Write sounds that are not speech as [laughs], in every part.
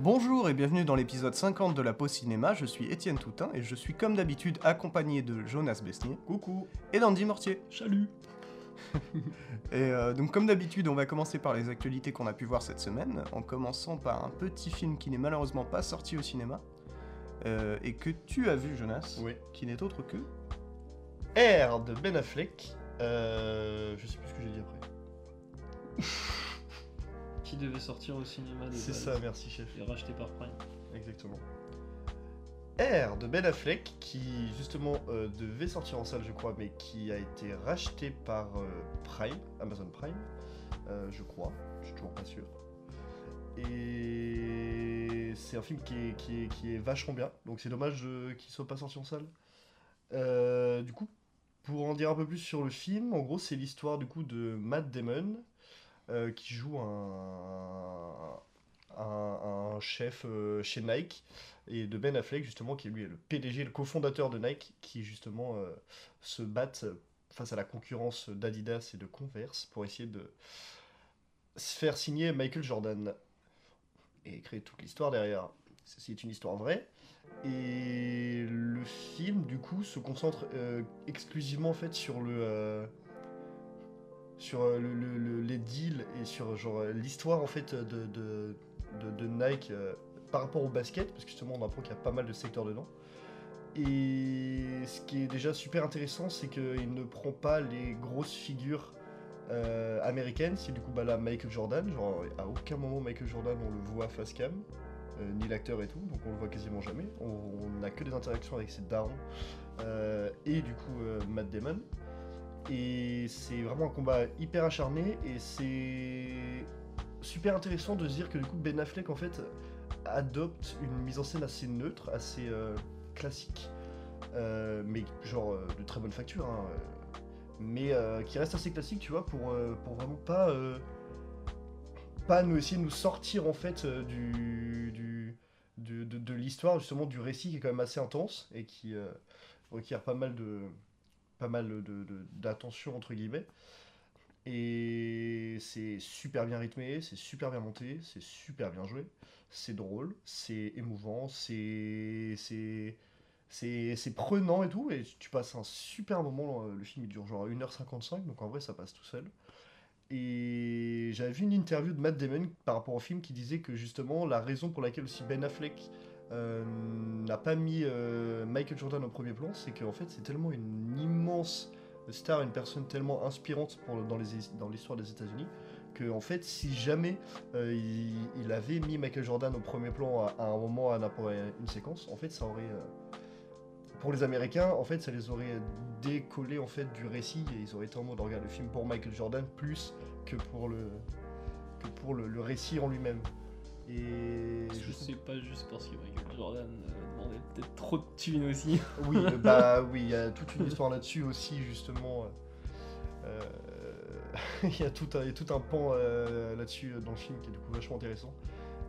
Bonjour et bienvenue dans l'épisode 50 de la pause cinéma, je suis Étienne Toutin et je suis comme d'habitude accompagné de Jonas Besnier. Coucou. Et d'Andy Mortier. Salut. [laughs] et euh, donc comme d'habitude, on va commencer par les actualités qu'on a pu voir cette semaine, en commençant par un petit film qui n'est malheureusement pas sorti au cinéma, euh, et que tu as vu Jonas, oui. qui n'est autre que... R de Ben Affleck. Euh, je sais plus ce que j'ai dit après. [laughs] qui devait sortir au cinéma de C'est ça, merci chef. Et racheté par Prime. Exactement. R de Ben Affleck qui justement euh, devait sortir en salle je crois mais qui a été racheté par euh, Prime, Amazon Prime, euh, je crois, je suis toujours pas sûr. Et c'est un film qui est, qui, est, qui est vachement bien, donc c'est dommage qu'il soit pas sorti en salle. du coup, pour en dire un peu plus sur le film, en gros c'est l'histoire du coup de Matt Damon qui joue un, un, chef chez Nike et de Ben Affleck justement qui lui est le PDG, le cofondateur de Nike qui justement euh, se battent face à la concurrence d'Adidas et de Converse pour essayer de se faire signer Michael Jordan et créer toute l'histoire derrière. C'est une histoire vraie. Et le film, du coup, se concentre euh, exclusivement en fait sur le euh, sur le, les deals et sur genre l'histoire en fait de, de, Nike par rapport au basket, parce que justement on apprend qu'il y a pas mal de secteurs dedans. Et ce qui est déjà super intéressant, c'est qu'il ne prend pas les grosses figures euh, américaines. C'est du coup bah là Michael Jordan, genre à aucun moment Michael Jordan on le voit face cam, euh, ni l'acteur et tout, donc on le voit quasiment jamais. On n'a que des interactions avec ses darons euh, et du coup Matt Damon. Et c'est vraiment un combat hyper acharné et c'est super intéressant de se dire que du coup Ben Affleck en fait adopte une mise en scène assez neutre, assez euh, classique, euh, mais genre euh, de très bonne facture, hein, mais qui reste assez classique, tu vois, pour, pour vraiment pas, pas nous essayer de nous sortir en fait du, du de, de, l'histoire, justement du récit qui est quand même assez intense et qui requiert pas mal de pas mal d'attention entre guillemets. Et c'est super bien rythmé, c'est super bien monté, c'est super bien joué c'est drôle, c'est émouvant, c'est c'est prenant et tout, et tu passes un super moment. Le film il dure genre 1h55, donc en vrai ça passe tout seul. Et j'avais vu une interview de Matt Damon par rapport au film qui disait que justement la raison pour laquelle aussi Ben Affleck euh, n'a pas mis euh, Michael Jordan au premier plan, c'est qu'en fait c'est tellement une immense star, une personne tellement inspirante pour, dans l'histoire des États-Unis en fait, si jamais euh, il, avait mis Michael Jordan au premier plan à, un moment, à une séquence, en fait, ça aurait pour les Américains, en fait, ça les aurait décollé en fait du récit et ils auraient été en mode regarde le film pour Michael Jordan plus que que pour le, récit en lui-même. Et je sais pas juste parce que Michael Jordan euh, demandait peut-être trop de thunes aussi. oui, [laughs] bah oui, il y a toute une histoire là-dessus aussi justement. [laughs] il, y a tout un, tout un pan euh, là-dessus euh, dans le film qui est du coup vachement intéressant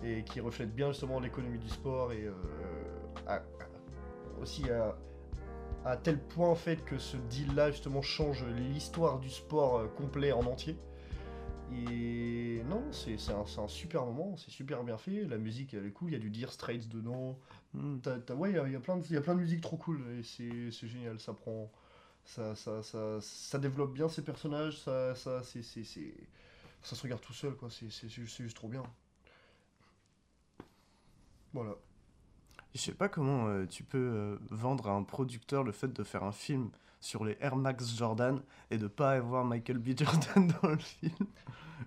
et qui reflète bien justement l'économie du sport et euh, aussi à, tel point en fait que ce deal là justement change l'histoire du sport complet en entier. Et non, c'est un, super moment, c'est super bien fait, la musique elle est cool, il y a du Dear Straits dedans, mm. ouais, il y, a, plein de, y a plein de musiques trop cool et c'est génial, ça prend, ça, ça, ça, ça, développe bien ses personnages, ça, ça, c'est, ça se regarde tout seul, quoi. C'est, c'est, juste trop bien. Voilà. Je sais pas comment euh, tu peux euh, vendre à un producteur le fait de faire un film sur les Air Max Jordan et de pas avoir Michael B. Jordan [laughs] dans le film.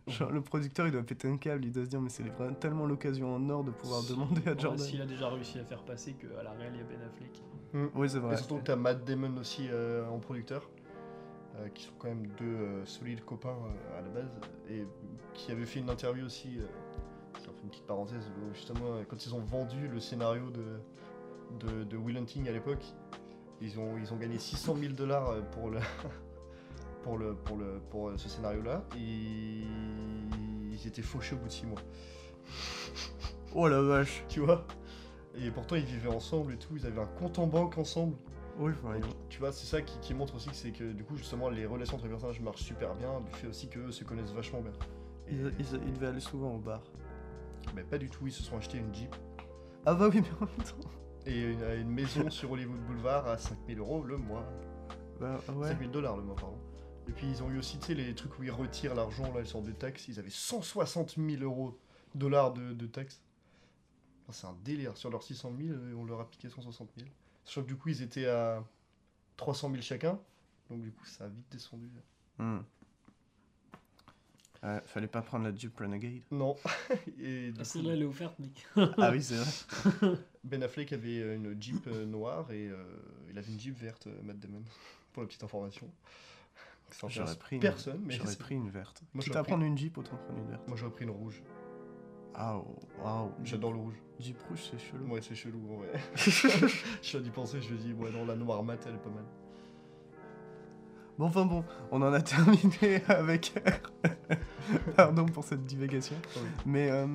Genre, le producteur, il doit péter un câble, il doit se dire, mais c'est tellement l'occasion en or de pouvoir demander à Jordan. S'il a déjà réussi à faire passer qu'à la réelle, il y a Ben Affleck. Mm. Oui, c'est vrai. Et surtout que t'as Matt Damon aussi euh, en producteur, euh, qui sont quand même deux euh, solides copains à la base, et qui avaient fait une interview aussi, ça fait une petite parenthèse, justement, quand ils ont vendu le scénario de, de, de Will Hunting à l'époque, ils ont, ils ont gagné 600 000 dollars [laughs] pour le. pour, le, pour, le, pour ce scénario-là, ils étaient fauchés au bout de 6 mois. [laughs] Oh la vache Tu vois? Et pourtant ils vivaient ensemble et tout, ils avaient un compte en banque ensemble. Oui, tu vois, c'est ça qui, montre aussi que c'est que du coup justement les relations entre les personnages marchent super bien, du fait aussi qu'eux se connaissent vachement bien. Ils, devaient aller souvent au bar. Mais pas du tout, ils se sont achetés une Jeep Ah bah oui, mais en même temps. Et une, une maison sur Hollywood Boulevard à 5000 euros le mois. Bah ouais. 5000 dollars le mois, pardon. Et puis ils ont eu aussi, tu sais, les trucs où ils retirent l'argent, là, ils sortent de taxes. Ils avaient 160 000 euros, dollars de, de taxes. Enfin, c'est un délire. Sur leurs 600 000, euh, on leur a piqué 160 000. Sachant que du coup, ils étaient à 300 000 chacun. Donc du coup, ça a vite descendu. Hmm. Ouais, fallait pas prendre la Jeep Renegade. Non. [laughs] Et Ah, Celle-là, elle est offerte, mec. [laughs] ah oui, c'est vrai. [laughs] Ben Affleck avait euh, une Jeep euh, noire et euh, il avait une Jeep verte, euh, Matt Damon. Pour la petite information. J'aurais pris, une... personne, mais j'aurais pris une verte. Moi, Quitte j'aurais à prendre une Jeep, autant prendre une verte. moi j'aurais pris une rouge. Ah, waouh. J'adore le rouge. Jeep rouge, c'est chelou. Ouais, c'est chelou en vrai. je suis à d'y penser, je me dis, ouais, non, la noire mat, elle est pas mal. Bon, enfin bon, on en a terminé [laughs] avec. Pardon pour cette divagation. Oui. Mais euh,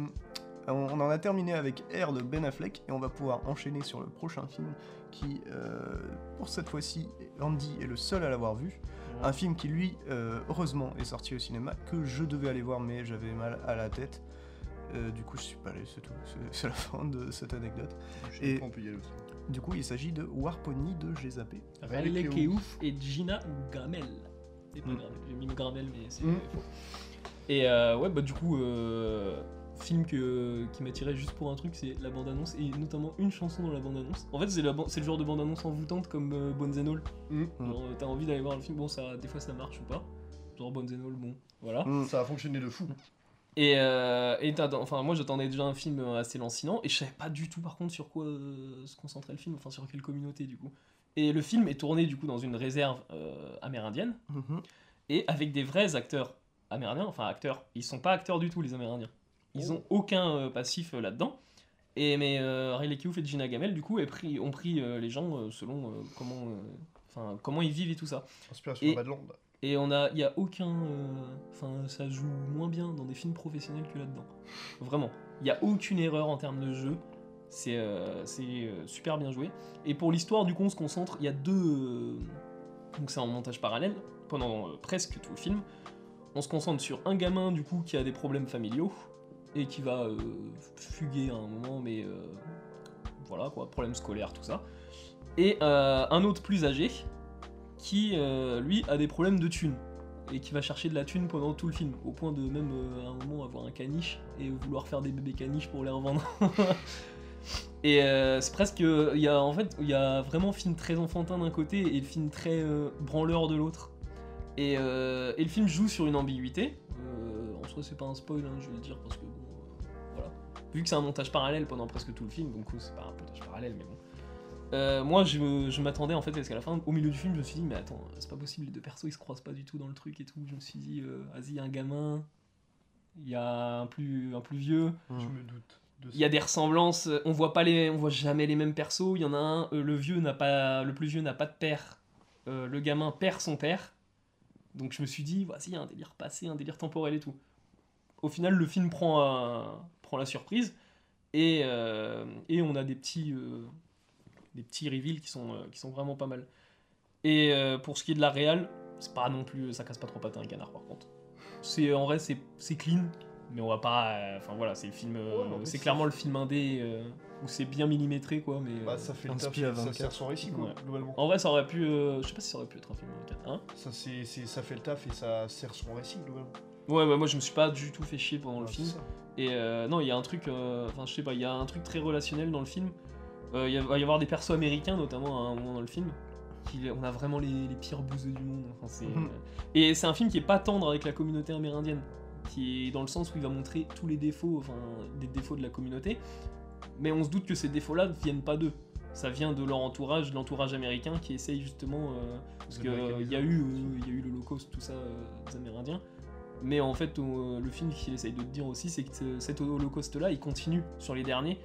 on en a terminé avec Air de Ben Affleck et on va pouvoir enchaîner sur le prochain film qui, euh, pour cette fois-ci, Andy est le seul à l'avoir vu. Un film qui, lui, euh, heureusement, est sorti au cinéma, que je devais aller voir, mais j'avais mal à la tête. Euh, du coup, je suis pas allé, c'est tout. C'est- la fin de cette anecdote. Je Et- pas, on peut y aller aussi. Du coup, il s'agit de Warpony de Gézapé. Riley Keough et Gina Gamel. C'est pas Mm. Gramel, j'ai mis Gramel, mais c'est Mm. faux. Et euh, ouais, bah du coup, euh, film que, qui m'attirait juste pour un truc, c'est la bande-annonce et notamment une chanson dans la bande-annonce. En fait, c'est la ban- c'est le genre de bande-annonce envoûtante comme euh, Bones and All. Mm. Genre, euh, t'as envie d'aller voir le film, bon, ça, des fois ça marche ou pas. Genre Bones and All, bon, voilà. Mm. Ça a fonctionné de fou. Et, euh, et enfin, moi j'attendais déjà un film assez lancinant et je savais pas du tout par contre sur quoi euh, se concentrait le film, enfin sur quelle communauté du coup. Et le film est tourné du coup dans une réserve euh, amérindienne Mhm. et avec des vrais acteurs amérindiens, enfin acteurs, ils sont pas acteurs du tout les amérindiens. Ils Oh. ont aucun passif là-dedans. Et mais Riley Keough et Gina Gamel du coup pris- ont pris les gens selon comment, comment ils vivent et tout ça. Inspiration Et- Badland. Et il y a aucun, euh, enfin, ça joue moins bien dans des films professionnels que là-dedans. Vraiment, il y a aucune erreur en termes de jeu. C'est, euh, euh, super bien joué. Et pour l'histoire, du coup, on se concentre. Il y a deux, donc c'est en montage parallèle pendant presque tout le film. On se concentre sur un gamin du coup qui a des problèmes familiaux et qui va fuguer à un moment, mais voilà quoi, problème scolaire, tout ça. Et un autre plus âgé qui, euh, lui, a des problèmes de thunes et qui va chercher de la thune pendant tout le film, au point de même euh, à un moment avoir un caniche et vouloir faire des bébés caniches pour les revendre. [laughs] et euh, c'est presque, y a en fait, il y a vraiment film très enfantin d'un côté et le film très branleur de l'autre. Et, et le film joue sur une ambiguïté. En soi, c'est pas un spoil, hein, je vais le dire parce que bon, voilà. Vu que c'est un montage parallèle pendant presque tout le film, donc c'est pas un montage parallèle, mais bon. Euh, moi, je, je m'attendais en fait parce qu'à la fin, au milieu du film, je me suis dit, mais attends, c'est pas possible, les deux persos ils se croisent pas du tout dans le truc et tout. Je me suis dit, euh, vas-y, il y a un gamin, il y a un plus, un plus vieux. Je me doute. il y a des ressemblances, on voit pas les, on voit jamais les mêmes persos. Il y en a un, euh, le vieux n'a pas, le plus vieux n'a pas de père, euh, le gamin perd son père. Donc je me suis dit, voici, il y a un délire passé, un délire temporel et tout. Au final, le film prend, un- prend la surprise et, euh, et on a des petits, euh, des petits reveals qui sont, euh, qui sont vraiment pas mal. Et euh, pour ce qui est de la réal, c'est pas non plus, ça casse pas trop patin un canard par contre. C'est en vrai c'est c'est clean, mais on va pas, euh, enfin voilà, c'est le film, euh, Ouais, c'est c'est- clairement le film indé euh, où c'est bien millimétré quoi, mais Bah, ça fait le taf, ça 24. sert son récit, quoi, Ouais. globalement. en vrai ça aurait pu, euh, je sais pas si ça aurait pu être un film 4 hein Ça, c'est, c'est- ça fait le taf et ça sert son récit, globalement. Ouais, ouais, moi je me suis pas du tout fait chier pendant le Ouais, film. Et euh, non, il y a un truc, euh, enfin je sais pas, il y a un truc très relationnel dans le film. Euh, Il va y avoir des persos américains, notamment à un moment dans le film. Qui, on a vraiment les, les pires bouseux du monde. Enfin, c'est- Mhm. Et c'est un film qui est pas tendre avec la communauté amérindienne. Qui est dans le sens où il va montrer tous les défauts, enfin des défauts de la communauté. Mais on se doute que ces défauts-là ne viennent pas d'eux. Ça vient de leur entourage, de l'entourage américain qui essaye justement. euh, parce qu'il y a eu, euh, il y a eu l'Holocauste, tout ça, euh, des Amérindiens. Mais en fait, euh, le film qu'il essaye de te dire aussi, c'est que ce- cet holocauste-là, il continue sur les derniers,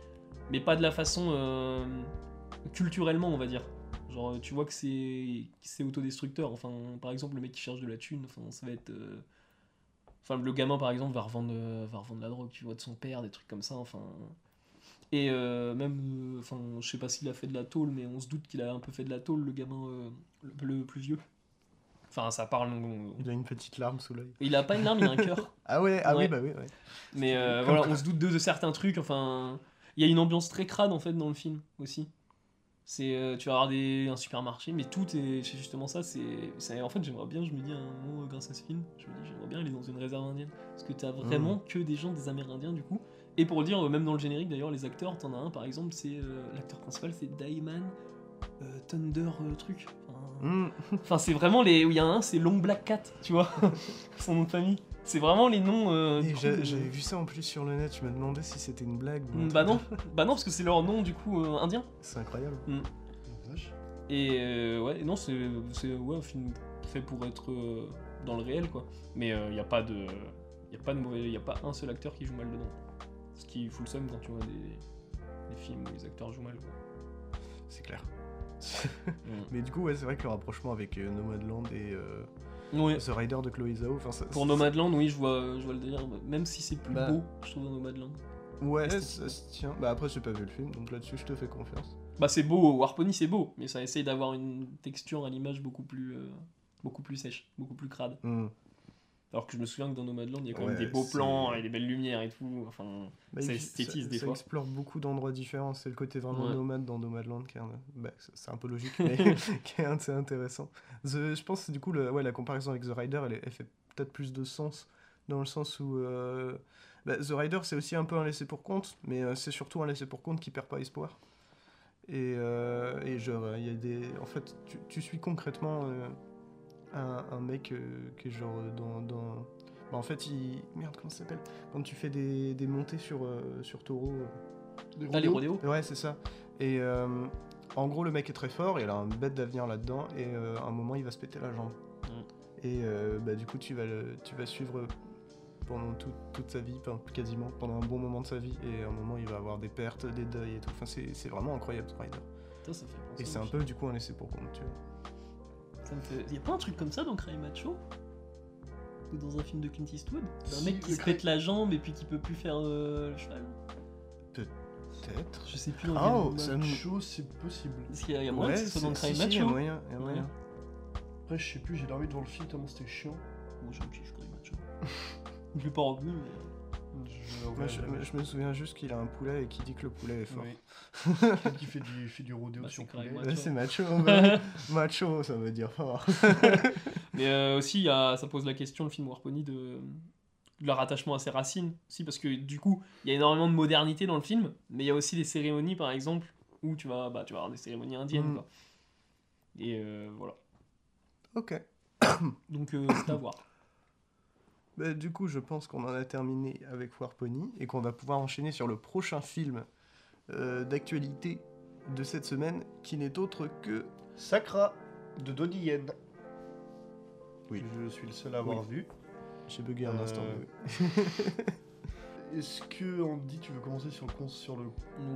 mais pas de la façon euh, culturellement, on va dire. Genre, tu vois que c'est c'est autodestructeur. Enfin, par exemple, le mec qui cherche de la thune, enfin, ça va être. euh, Enfin, le gamin, par exemple, va revendre, euh, va revendre la drogue, tu vois, de son père, des trucs comme ça. Enfin. Et euh, même, euh, enfin, je sais pas s'il a fait de la tôle, mais on se doute qu'il a un peu fait de la tôle, le gamin, euh, le, le plus vieux. Enfin, ça parle. on- Il a une petite larme sous l'œil. Il a pas une larme, il a un cœur. [laughs] Ah ouais, ah Ouais. oui, bah oui, ouais. Mais euh, voilà, on se doute de, de certains trucs. Enfin, il y a une ambiance très crade en fait dans le film aussi. C'est, euh, tu vas avoir des, un supermarché, mais tout est c'est justement ça. C'est, en fait, j'aimerais bien, je me dis à un moment grâce à ce film, je me dis j'aimerais bien aller dans une réserve indienne parce que t'as vraiment que des gens, des Amérindiens du coup. Et pour le dire, même dans le générique d'ailleurs, les acteurs, t'en as un par exemple, c'est euh, l'acteur principal, c'est Daiman euh, Thunder truc. Enfin, Hmm. Enfin, c'est vraiment les. Il y a un, c'est Long Black Cat, tu vois, [laughs] son nom de famille. C'est vraiment les noms. euh, de- J'avais vu ça en plus sur le net, je me demandais si c'était une blague. ou un Bah non, bah non, parce que c'est leur nom du coup euh, indien. C'est incroyable. Vache. Et euh, ouais, non, c'est c'est ouais, un film fait pour être euh, dans le réel, quoi. Mais il n'y a pas de. Il a pas de mauvais. Y a pas un seul acteur qui joue mal dedans. Ce qui fout le seum quand tu vois des, des films où les acteurs jouent mal, quoi. C'est clair. [laughs] Mm. Mais du coup, ouais, c'est vrai que le rapprochement avec euh, Nomadland et Ouais. The Rider de Chloé Zhao, enfin ça. Pour Nomadland, oui, je vois, je vois le délire. Même si c'est plus Bah. beau, je trouve, dans Nomadland. Ouais, esthétiquement. ça se tient. Bah après, j'ai pas vu le film, donc là-dessus, je te fais confiance. Bah c'est beau, Warpony c'est beau, mais ça essaye d'avoir une texture à l'image beaucoup plus euh, beaucoup plus sèche, beaucoup plus crade. Hmm. Alors que je me souviens que dans Nomadland, il y a quand Ouais, même des beaux plans et des belles lumières et tout. Enfin, Bah, Ça esthétise ça- des ça fois. explore beaucoup d'endroits différents. C'est le côté vraiment Ouais. nomade dans Nomadland qui est, un- bah, c'est- un peu logique, [laughs] mais [laughs] qui est assez intéressant. The- je pense du coup le, ouais, la comparaison avec The Rider, elle, elle fait peut-être plus de sens dans le sens où euh, bah, The Rider c'est aussi un peu un laissé pour compte, mais euh, c'est surtout un laissé pour compte qui perd pas espoir. Et, euh, et genre il y a des, en fait, tu, tu suis concrètement un, un mec euh, qui est genre euh, dans, dans... Bah, en fait, il... Merde, comment ça s'appelle? Quand tu fais des, des montées sur, euh, sur taureau. euh, les rodéos. Ouais, c'est ça. Et euh, en gros, le mec est très fort, il a un bête d'avenir là-dedans, et euh, à un moment, il va se péter la jambe. Mm. Et euh, bah, du coup, tu vas, le, tu vas suivre pendant tout- toute sa vie, enfin, quasiment, pendant un bon moment de sa vie, et à un moment, il va avoir des pertes, des deuils et tout. Enfin, c'est c'est vraiment incroyable, ce Rider. Putain, ça fait penser Et c'est un peu, du coup, un laissé pour compte, tu vois. Ça me fait... Y a pas un truc comme ça dans Cry Macho Ou dans un film de Clint Eastwood Un mec qui se pète la jambe et puis qui peut plus faire euh, le cheval Peut-être. Je sais plus dans Ah, quel me- Chaud, c'est possible. Est-ce qu'il y a, il y a moyen que ce soit dans Cry si, si, il y a Macho moyen, il y a Ouais. moyen. Après, je sais plus, j'ai dormi devant le film tellement c'était chiant. Moi je me kiffe Cry Macho. [laughs] Je l'ai pas revenu, mais... Je, Moi, je, je me souviens juste qu'il a un poulet et qu'il dit que le poulet est fort. Oui. [laughs] qui fait du, fait du rodéo Bah, sur c'est poulet. c'est macho, [laughs] bah macho, ça veut dire fort. [laughs] Mais euh, aussi, il y a- ça pose la question, le film Warpony, de, de leur attachement à ses racines. Si, parce que du coup, il y a énormément de modernité dans le film, mais il y a aussi des cérémonies, par exemple, où tu vas, bah, tu vas avoir des cérémonies indiennes. Mm. Quoi. Et euh, voilà. Ok. [coughs] Donc, euh, c'est à voir. Bah, du coup, je pense qu'on en a terminé avec Warpony et qu'on va pouvoir enchaîner sur le prochain film euh, d'actualité de cette semaine qui n'est autre que. Sakra de Donnie Yen. Oui. Que je suis le seul à avoir vu. J'ai bugué un Euh, instant. [laughs] Est-ce que Andy, tu veux commencer sur le, con- sur le,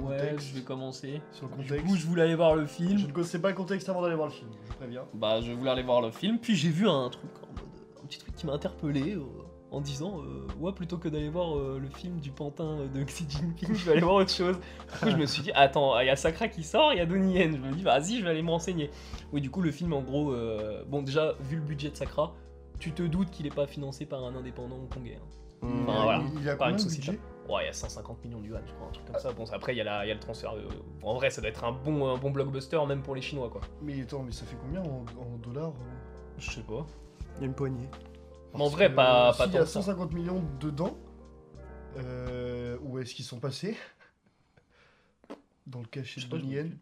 Ouais, Contexte. je vais commencer. sur le Du contexte coup, je voulais aller voir le film. Je ne connaissais pas le contexte avant d'aller voir le film, je préviens. Bah, je voulais aller voir le film, puis j'ai vu un truc, en mode, un petit truc qui m'a interpellé euh, en disant, euh, ouais, plutôt que d'aller voir euh, le film du pantin de [laughs] Xi Jinping, je vais aller voir autre chose. Du coup, je me suis dit, attends, il y a Sakra qui sort, il y a Donnie Yen. Je me dis, vas-y, je vais aller me renseigner. Oui, du coup, le film, en gros, euh, bon, déjà, vu le budget de Sakra, tu te doutes qu'il est pas financé par un indépendant hongkongais. hein. Hmm. Enfin, voilà. Il y a Par une de société. Ouais, il y a 150 millions de yuan, je crois, un truc comme ça. Bon, après, il y, a y le transfert. de- En vrai, ça doit être un bon, un bon blockbuster, même pour les Chinois, quoi. Mais attends, mais ça fait combien en, en dollars euh? Je sais pas. Il y a une poignée. Mais en vrai, pas- pas S'il y a que ça. 150 millions dedans, euh, où est-ce qu'ils sont passés Dans le cachet de pas, Donnie Yen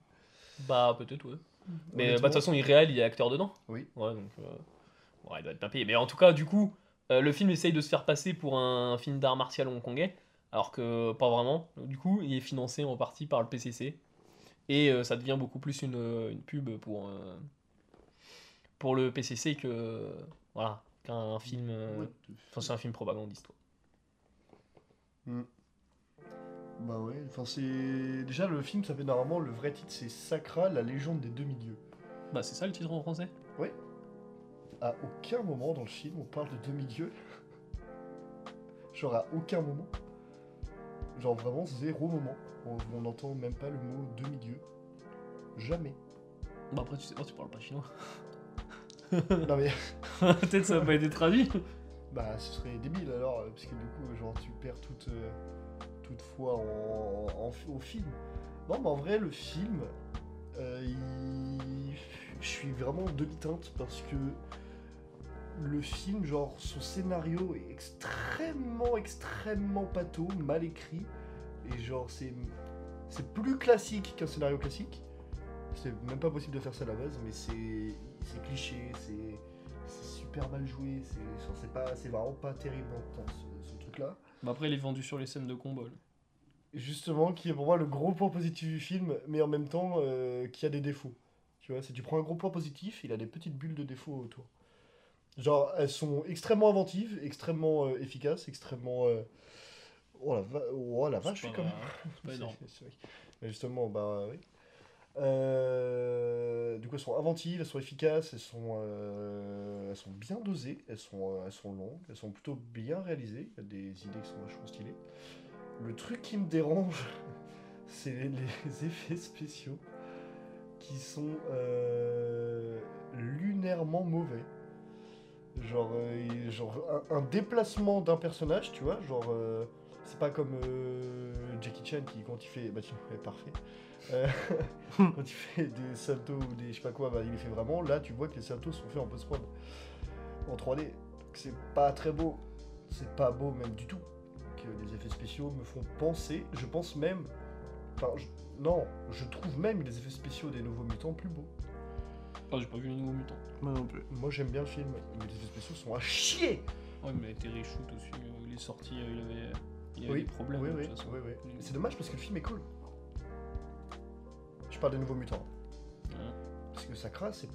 Bah, peut-être, ouais. Mais bah, de toute façon, il est réel, il est acteur dedans. Oui. Ouais, donc. euh, Ouais, il doit être bien payé. Mais en tout cas, du coup, euh, le film essaye de se faire passer pour un film d'art martial hongkongais, alors que pas vraiment. Du coup, il est financé en partie par le PCC. Et euh, ça devient beaucoup plus une, une pub pour, pour le PCC que. Voilà, qu'un film. euh, Enfin, c'est un film propagandiste. quoi. Bah ouais, enfin c'est... Déjà le film s'appelle normalement, le vrai titre c'est Sakra, la légende des deux milieux. Bah, c'est ça le titre en français? À aucun moment dans le film on parle de deux milieux. [laughs] Genre à aucun moment. Genre vraiment zéro moment. On on n'entend même pas le mot deux milieux. Jamais. Bah, après, tu sais pas, tu parles pas chinois. [laughs] [laughs] non mais, [laughs] Peut-être ça n'a pas été traduit. bah ce serait débile alors, euh, parce que du coup, genre tu perds toute, euh, toute foi en, en- au film. Non mais en vrai, le film, euh, il- je suis vraiment demi-teinte parce que le film, genre son scénario est extrêmement, extrêmement pâteau, mal écrit. Et genre c'est c'est plus classique qu'un scénario classique. C'est même pas possible de faire ça à la base, mais c'est c'est cliché, c'est super mal joué, c'est pas c'est vraiment pas terrible dans ce, ce truc-là. Bah après, il est vendu sur les scènes de combat. là. Justement, qui est pour moi le gros point positif du film, mais en même temps euh, qui a des défauts. Tu vois, si tu prends un gros point positif, il a des petites bulles de défauts autour. Genre, elles sont extrêmement inventives, extrêmement euh, efficaces, extrêmement. euh, Oh la, va- oh, la vache, je suis pas [laughs] énorme. vrai. Mais justement, bah oui. Euh, du coup, elles sont inventives, elles sont efficaces, elles sont, euh, elles sont bien dosées, elles sont, euh, elles sont longues, elles sont plutôt bien réalisées. Il y a des idées qui sont vachement stylées. Le truc qui me dérange, [laughs] c'est les, [laughs] effets spéciaux qui sont lunairement mauvais. Genre, genre un, un déplacement d'un personnage, tu vois, genre c'est pas comme euh, Jackie Chan qui quand il fait, bah tiens, ouais, parfait. Euh, [laughs] quand il fait des saltos ou des je sais pas quoi, bah, il les fait vraiment. Là, tu vois que les saltos sont faits en post-prod, en 3D. Donc, C'est pas très beau, c'est pas beau même du tout. Que les effets spéciaux me font penser, je pense même, enfin je- non, je trouve même les effets spéciaux des Nouveaux Mutants plus beaux. Ah, j'ai pas vu les nouveaux mutants. Moi non plus. Moi j'aime bien le film, mais les effets spéciaux sont à chier. Ouais, mais il a été reshoot aussi. euh, Il est sorti, il avait, il avait Oui, des problèmes. Oui, de oui, toute façon. oui, oui. C'est dommage parce que le film est cool. Je parle des nouveaux mutants. Ouais. Parce que ça crasse et.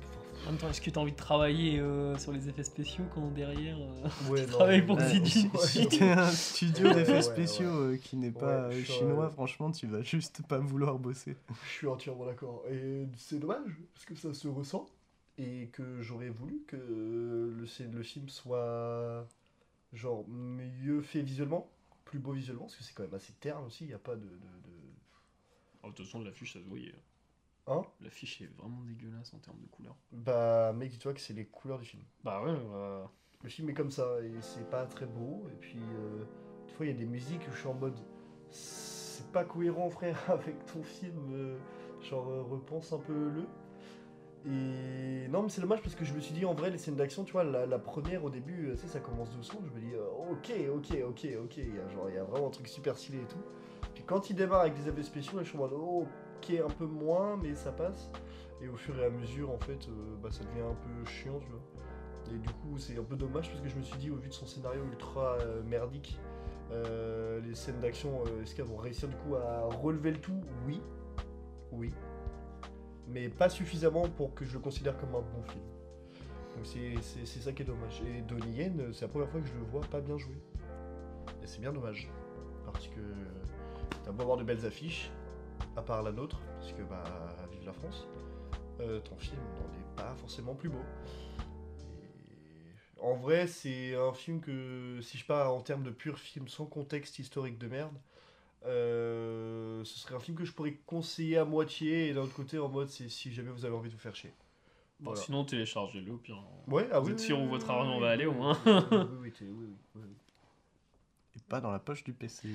En même temps, est-ce que t'as envie de travailler euh, sur les effets spéciaux quand derrière euh, Ouais, [laughs] tu travailles pour Ouais, [laughs] si t'es un studio d'effets Ouais, spéciaux euh, qui n'est pas Ouais, euh, chinois, euh, franchement, tu vas juste pas vouloir bosser. Je suis entièrement d'accord. Et c'est dommage parce que ça se ressent et que j'aurais voulu que le, c'est- le film soit genre mieux fait visuellement, plus beau visuellement, parce que c'est quand même assez terne aussi. Il n'y a pas de, de- de- Oh, De toute façon, l'affiche, ça se voyait. Hein? L'affiche est vraiment dégueulasse en termes de couleurs. Bah, mec, dis-toi que c'est les couleurs du film. Bah ouais, bah... Le film est comme ça et c'est pas très beau. Et puis, euh, des fois, il y a des musiques où je suis en mode c'est pas cohérent, frère, [laughs] avec ton film. euh, genre, euh, repense un peu le. Et non, mais c'est dommage parce que je me suis dit en vrai, les scènes d'action, tu vois, la, première au début, euh, tu sais, ça commence doucement. Je me dis, euh, ok, ok, ok, ok. Il y a, genre, il y a vraiment un truc super stylé et tout. Puis quand il démarre avec des effets spéciaux, je suis en mode, oh, ok, un peu moins, mais ça passe. Et au fur et à mesure, en fait, euh, bah, ça devient un peu chiant, tu vois. Et du coup, c'est un peu dommage parce que je me suis dit, au vu de son scénario ultra merdique, les scènes d'action, est-ce qu'elles vont réussir du coup à relever le tout? Oui. Oui. Mais pas suffisamment pour que je le considère comme un bon film. Donc c'est- ça qui est dommage. Et Donnie Yen, c'est la première fois que je le vois pas bien jouer. Et c'est bien dommage. Parce que t'as beau avoir de belles affiches, à part la nôtre, parce que bah, vive la France, euh, ton film n'en est pas forcément plus beau. En vrai, c'est un film que, si je pars en termes de pur film sans contexte historique de merde, euh, ce serait un film que je pourrais conseiller à moitié, et d'un autre côté, en mode, c'est si jamais vous avez envie de vous faire chier. Bon, Voilà. sinon, téléchargez-le au pire. Ouais, ah Vous oui. êtes oui, sûr oui, où votre argent oui, va oui, aller, au moins [laughs] oui, oui, oui, Et pas dans la poche du PC.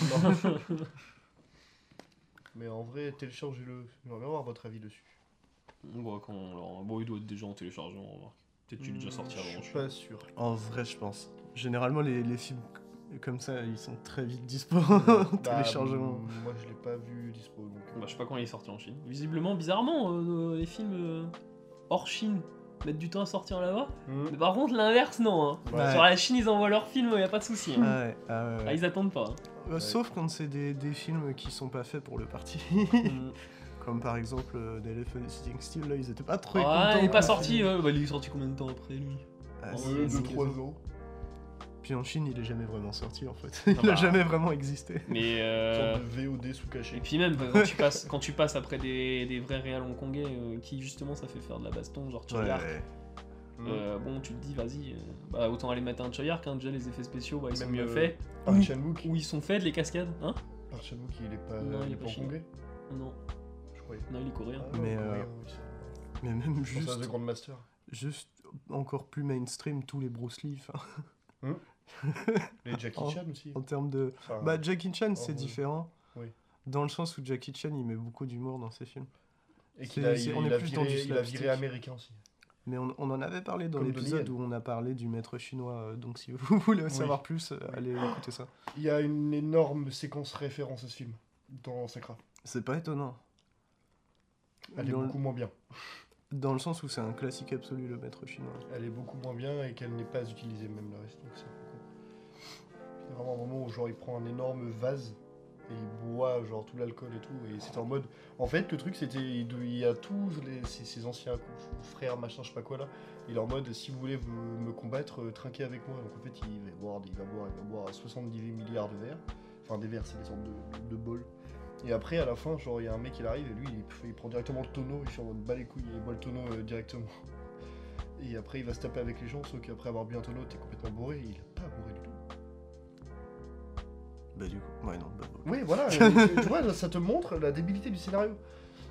Non. [laughs] [laughs] Mais en vrai, téléchargez-le. J'aimerais bien avoir votre avis dessus. Bon, quand alors, bon, il doit être déjà en téléchargement, on remarque. Peut-être qu'il est déjà sorti Hmm, avant. Je suis pas sûr. En vrai, je pense. Généralement, les, les films comme ça, ils sont très vite dispo [laughs] Bah, en téléchargement. mm, Moi, je l'ai pas vu dispo. Donc, euh, Bah, je sais pas quand il est sorti en Chine. Visiblement, bizarrement, euh, les films euh, hors Chine mettent du temps à sortir là-bas. mm. Mais par contre, l'inverse, non. Hein. Ouais. Sur la Chine, ils envoient leurs films, y a pas de souci. hein. Ah ouais, ah ouais, ouais. Ah, ils attendent pas. Euh, Sauf quand c'est des, des films qui sont pas faits pour le parti. hein. [laughs] Comme par exemple euh, The Elephant Sitting Still, là, ils étaient pas trop Ah, contents. il est pas sorti. euh, bah, il est sorti combien de temps après lui? Ah, Ouais, si, Ouais, c'est- deux, trois ans. Puis en Chine, il est jamais vraiment sorti en fait. [laughs] Ah il a bah. jamais vraiment existé. [laughs] Mais Une euh, sorte de VOD sous Et caché. puis même quand tu passes, quand tu passes après des, des vrais réals hongkongais euh, qui justement ça fait faire de la baston, genre Choyark, euh, bon tu te dis vas-y, euh, bah, autant aller mettre un Choyark, hein, déjà les effets spéciaux bah, ils sont mieux euh, faits. Park Ou- Chan-wook. Où ils sont faits les cascades, hein Park Chan-wook, il est pas, Non, il est pas hongkongais, Non, je croyais. non il est coréen. Ah, Mais, coréen, euh, oui, Mais même juste, The Grandmaster. juste encore plus mainstream tous les Bruce Lee. enfin, Les [laughs] Jackie En- Chan aussi. en termes de. Enfin, Bah, Jackie Chan, c'est différent. Oui. Dans le sens où Jackie Chan, il met beaucoup d'humour dans ses films. et qu'il a, il, on est a plus dans viré, du il a viré américain aussi. Mais on, on en avait parlé dans l'épisode où on a parlé du maître chinois. euh, Donc si vous [laughs] voulez Oui. savoir plus, euh, allez écouter ça. Il y a une énorme séquence référence à ce film dans Sakra. C'est pas étonnant. Elle est Dans le- beaucoup moins bien. Dans le sens où c'est un classique absolu, le maître chinois. Elle est beaucoup moins bien et qu'elle n'est pas utilisée même le reste. Donc peu con. C'est vraiment un moment où genre il prend un énorme vase et il boit genre tout l'alcool et tout et c'est en mode. En fait le truc c'était il il y a tous les, ses, anciens frères machin je sais pas quoi là. Il est en mode si vous voulez me combattre euh, trinquez avec moi. Donc en fait il va boire il va boire il va boire 70 milliards de verres. Enfin des verres c'est des sortes de, bols. Et après, à la fin, genre, il y a un mec qui arrive et lui, il, il prend directement le tonneau, il fait en mode bas les couilles, il boit le tonneau euh, directement. Et après, il va se taper avec les gens, sauf qu'après avoir bu un tonneau, t'es complètement bourré. Il a pas bourré du tout. Bah du coup, ouais non. Bah, bah. Oui, voilà, [laughs] euh, tu, tu vois, ça te montre la débilité du scénario.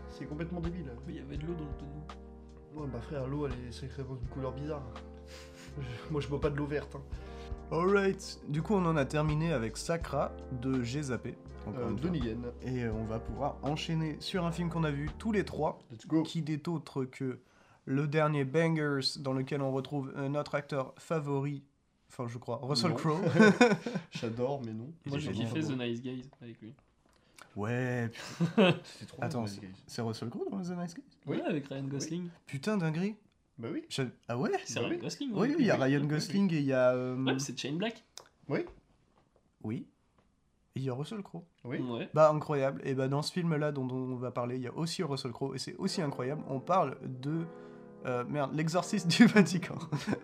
C'est complètement débile. Il y avait de l'eau dans le tonneau. Ouais, bah frère, l'eau, elle est sacrément d'une couleur bizarre. Je- Moi, je bois pas de l'eau verte. Hein. Alright. Du coup, on en a terminé avec Sakra de encore Euh, Yen. Et euh, on va pouvoir enchaîner sur un film qu'on a vu tous les trois, Let's go. qui n'est autre que le dernier Bangers, dans lequel on retrouve notre acteur favori, enfin je crois, Russell. Crowe. [laughs] J'adore, mais non. Moi j'ai kiffé The Nice Guys avec lui. [laughs] ouais, putain, [laughs] C'était trop Attends, bien, c'est- Russell Crowe dans The Nice Guys? Oui. Ouais, avec Ryan Gosling. Putain, dinguerie. Bah oui. Je- Ah ouais? C'est Bah Ryan oui. Gosling. Oui, il y a Ryan Gosling et il y a... euh, Ouais, c'est Chain Black? Oui. Oui. Et il y a Russell Crowe. Oui. Ouais. Bah incroyable. Et bah dans ce film-là dont on va parler, il y a aussi Russell Crowe et c'est aussi incroyable. On parle de euh, merde, l'exorciste du [laughs] Vatican.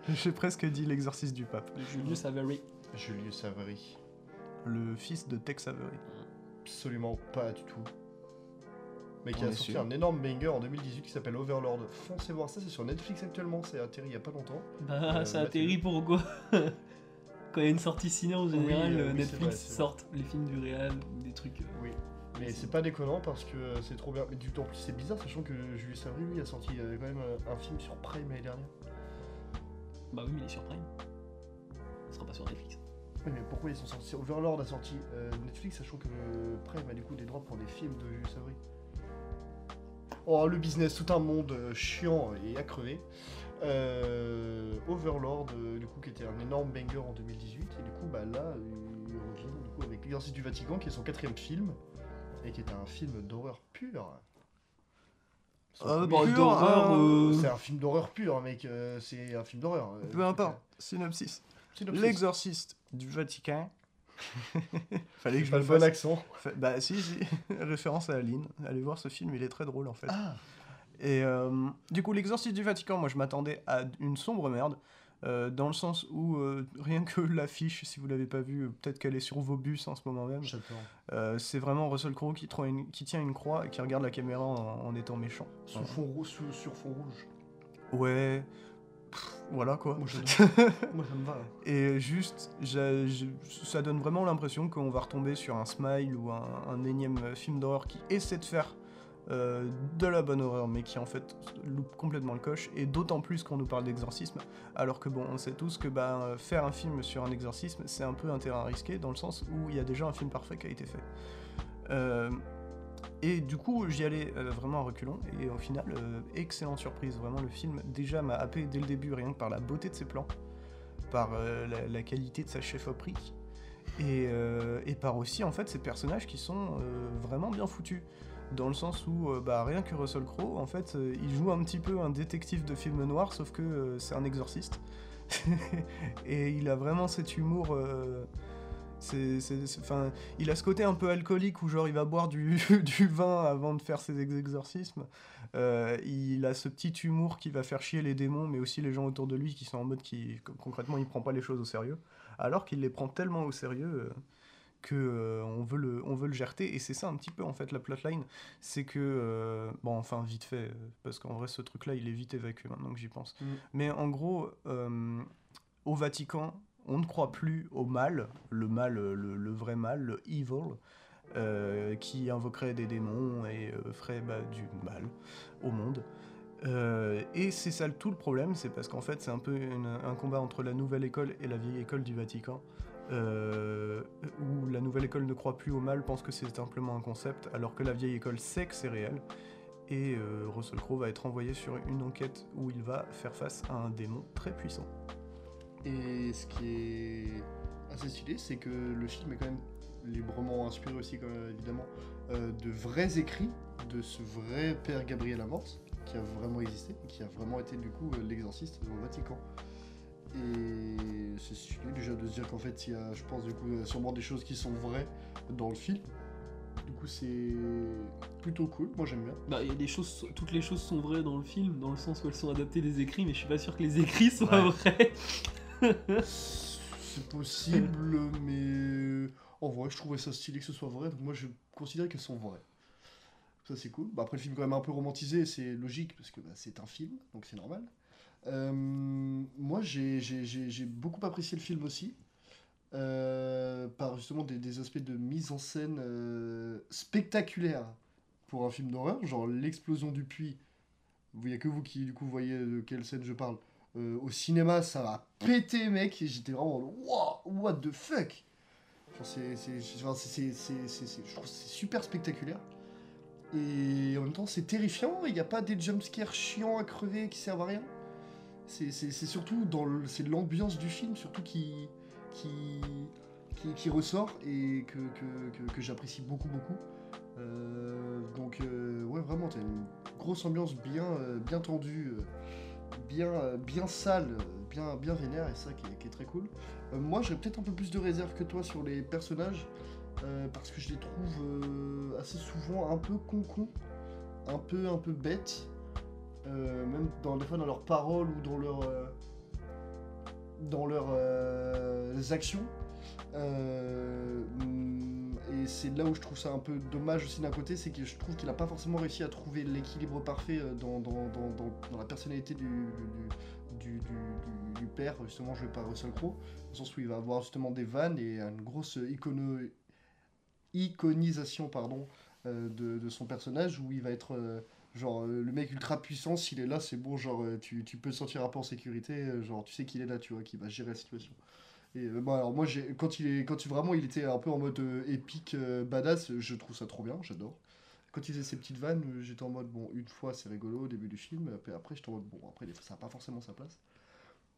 J'ai presque dit l'exorciste du pape. Julius Avery. Julius Savary. Le fils de Tex Avery. Absolument pas du tout. Mais qui On a sorti sûr. un énorme banger en 2018 qui s'appelle Overlord. Foncez voir ça, c'est sur Netflix actuellement, c'est atterri il y a pas longtemps. Bah, Euh, ça atterrit pourquoi [laughs] Quand il y a une sortie ciné en général, euh, euh, oui, Netflix vrai. sortent les films du réal ou des trucs. euh, Oui. Mais c'est pas déconnant parce que euh, c'est trop bien. Mais du en plus c'est bizarre sachant que Julius Savary lui a sorti euh, quand même euh, un film sur Prime l'année dernière. Bah oui, mais il est sur Prime. Ça sera pas sur Netflix. Oui, mais pourquoi ils sont sortis? Overlord a sorti euh, Netflix sachant que Prime a du coup des droits pour des films de Julius Savary. Oh le business, tout un monde chiant et à crever. Euh, Overlord, du coup, qui était un énorme banger en 2018, et du coup, bah là, il revient du coup, avec L'exorciste du Vatican, qui est son quatrième film, et qui est un film d'horreur pur. Premier- pur, d'horreur, euh, euh, C'est un film d'horreur pur, mec, euh, c'est un film d'horreur. euh, Peu importe. Synopsis. Synopsis. L'exorciste du Vatican. [laughs] Fallait que je Pas le le bon fasse. accent. Fa- Bah si, si. [laughs] Référence à Aline. Allez voir ce film, il est très drôle en fait. Ah Et euh, du coup, l'exorciste du Vatican, moi je m'attendais à une sombre merde. Euh, dans le sens où euh, rien que [laughs] l'affiche, si vous l'avez pas vue, euh, peut-être qu'elle est sur vos bus en ce moment même. Euh, c'est vraiment Russell Crowe qui, tient une- qui tient une croix et qui regarde la caméra en, en étant méchant. Fond sur fond rouge. Ouais. Pff, voilà quoi. Moi. [laughs] Moi, ça me va. Et juste, ça donne vraiment l'impression qu'on va retomber sur un smile ou un, un énième film d'horreur qui essaie de faire euh, de la bonne horreur, mais qui en fait loupe complètement le coche. Et d'autant plus qu'on nous parle d'exorcisme, alors que bon, on sait tous que bah, euh, faire un film sur un exorcisme, c'est un peu un terrain risqué, dans le sens où il y a déjà un film parfait qui a été fait. Euh, et du coup, j'y allais vraiment à reculons, et au final, excellente surprise. Vraiment, le film déjà m'a happé dès le début, rien que par la beauté de ses plans, par la, qualité de sa chefferie, et, et par aussi, en fait, ces personnages qui sont vraiment bien foutus. Dans le sens où, euh, bah, rien que Russell Crowe, en fait, euh, il joue un petit peu un détective de film noir, sauf que euh, c'est un exorciste. [laughs] et il a vraiment cet humour. c'est, enfin, il a ce côté un peu alcoolique où genre il va boire du, [laughs] du vin avant de faire ses ex- exorcismes. Il a ce petit humour qui va faire chier les démons, mais aussi les gens autour de lui qui sont en mode qui concrètement il prend pas les choses au sérieux, alors qu'il les prend tellement au sérieux que euh, on veut le on veut le gerter. Et c'est ça un petit peu en fait la plotline, c'est que euh, bon enfin vite fait euh, parce qu'en vrai ce truc là il est vite évacué maintenant que j'y pense. Mm. Mais en gros euh, au Vatican on ne croit plus au mal, le mal, le, le vrai mal, le evil, qui invoquerait des démons et ferait bah, du mal au monde. Euh, et c'est ça tout le problème, c'est parce qu'en fait c'est un peu une- un combat entre la nouvelle école et la vieille école du Vatican, euh, où la nouvelle école ne croit plus au mal, pense que c'est simplement un concept, alors que la vieille école sait que c'est réel. Et euh, Russell Crowe va être envoyé sur une enquête où il va faire face à un démon très puissant. Et ce qui est assez stylé, c'est que le film est quand même librement inspiré aussi, évidemment, euh, de vrais écrits de ce vrai père Gabriel Amorth, qui a vraiment existé, qui a vraiment été du coup l'exorciste au Vatican. Et c'est stylé déjà de se dire qu'en fait, il y a, je pense, du coup, sûrement des choses qui sont vraies dans le film. Du coup, c'est plutôt cool, moi j'aime bien. Bah, y a des choses, toutes les choses sont vraies dans le film, dans le sens où elles sont adaptées des écrits, mais je suis pas sûr que les écrits soient Ouais. vrais. C'est possible, mais en vrai, je trouvais ça stylé que ce soit vrai, donc moi je considère qu'elles sont vraies. Ça c'est cool. Bah, après, le film est quand même un peu romantisé, c'est logique parce que bah, c'est un film, donc c'est normal. Euh, moi j'ai- beaucoup apprécié le film aussi, euh, par justement des, aspects de mise en scène euh, spectaculaires pour un film d'horreur, genre l'explosion du puits. Il n'y a que vous qui du coup voyez de quelle scène je parle. Au cinéma, ça va péter, mec. J'étais vraiment, wow, what the fuck? C'est super spectaculaire. Et en même temps, c'est terrifiant. Il n'y a pas des jumpscares chiants à crever qui servent à rien. C'est, surtout dans l'ambiance du film, surtout qui, qui, qui, ressort et que, que, que, j'apprécie beaucoup, beaucoup. Euh, donc, euh, ouais, vraiment, t'as une grosse ambiance bien, euh, bien tendue. euh, bien, bien sale, bien, bien vénère, et ça qui est, très cool. Moi, j'aurais peut-être un peu plus de réserve que toi sur les personnages, parce que je les trouve assez souvent un peu con-con, un peu, un peu bêtes, euh, même dans, des fois dans leurs paroles ou dans, leur, euh, dans leurs euh, actions. Et c'est là où je trouve ça un peu dommage aussi d'un côté, c'est que je trouve qu'il n'a pas forcément réussi à trouver l'équilibre parfait dans, dans, dans, la personnalité du, du, père, justement joué par Russell Crowe, dans le sens où il va avoir justement des vannes et une grosse icono, iconisation pardon, de, de son personnage, où il va être genre euh, le mec ultra puissant, s'il est là, c'est bon, genre euh, tu, tu peux te sentir un peu en sécurité, euh, genre tu sais qu'il est là, tu vois, qu'il va gérer la situation. Et bon, alors moi, quand il est, quand vraiment il était un peu en mode épique, badass, je trouve ça trop bien, j'adore. Quand il faisait ses petites vannes, j'étais en mode bon, une fois c'est rigolo au début du film, après, après j'étais en mode bon, après ça n'a pas forcément sa place.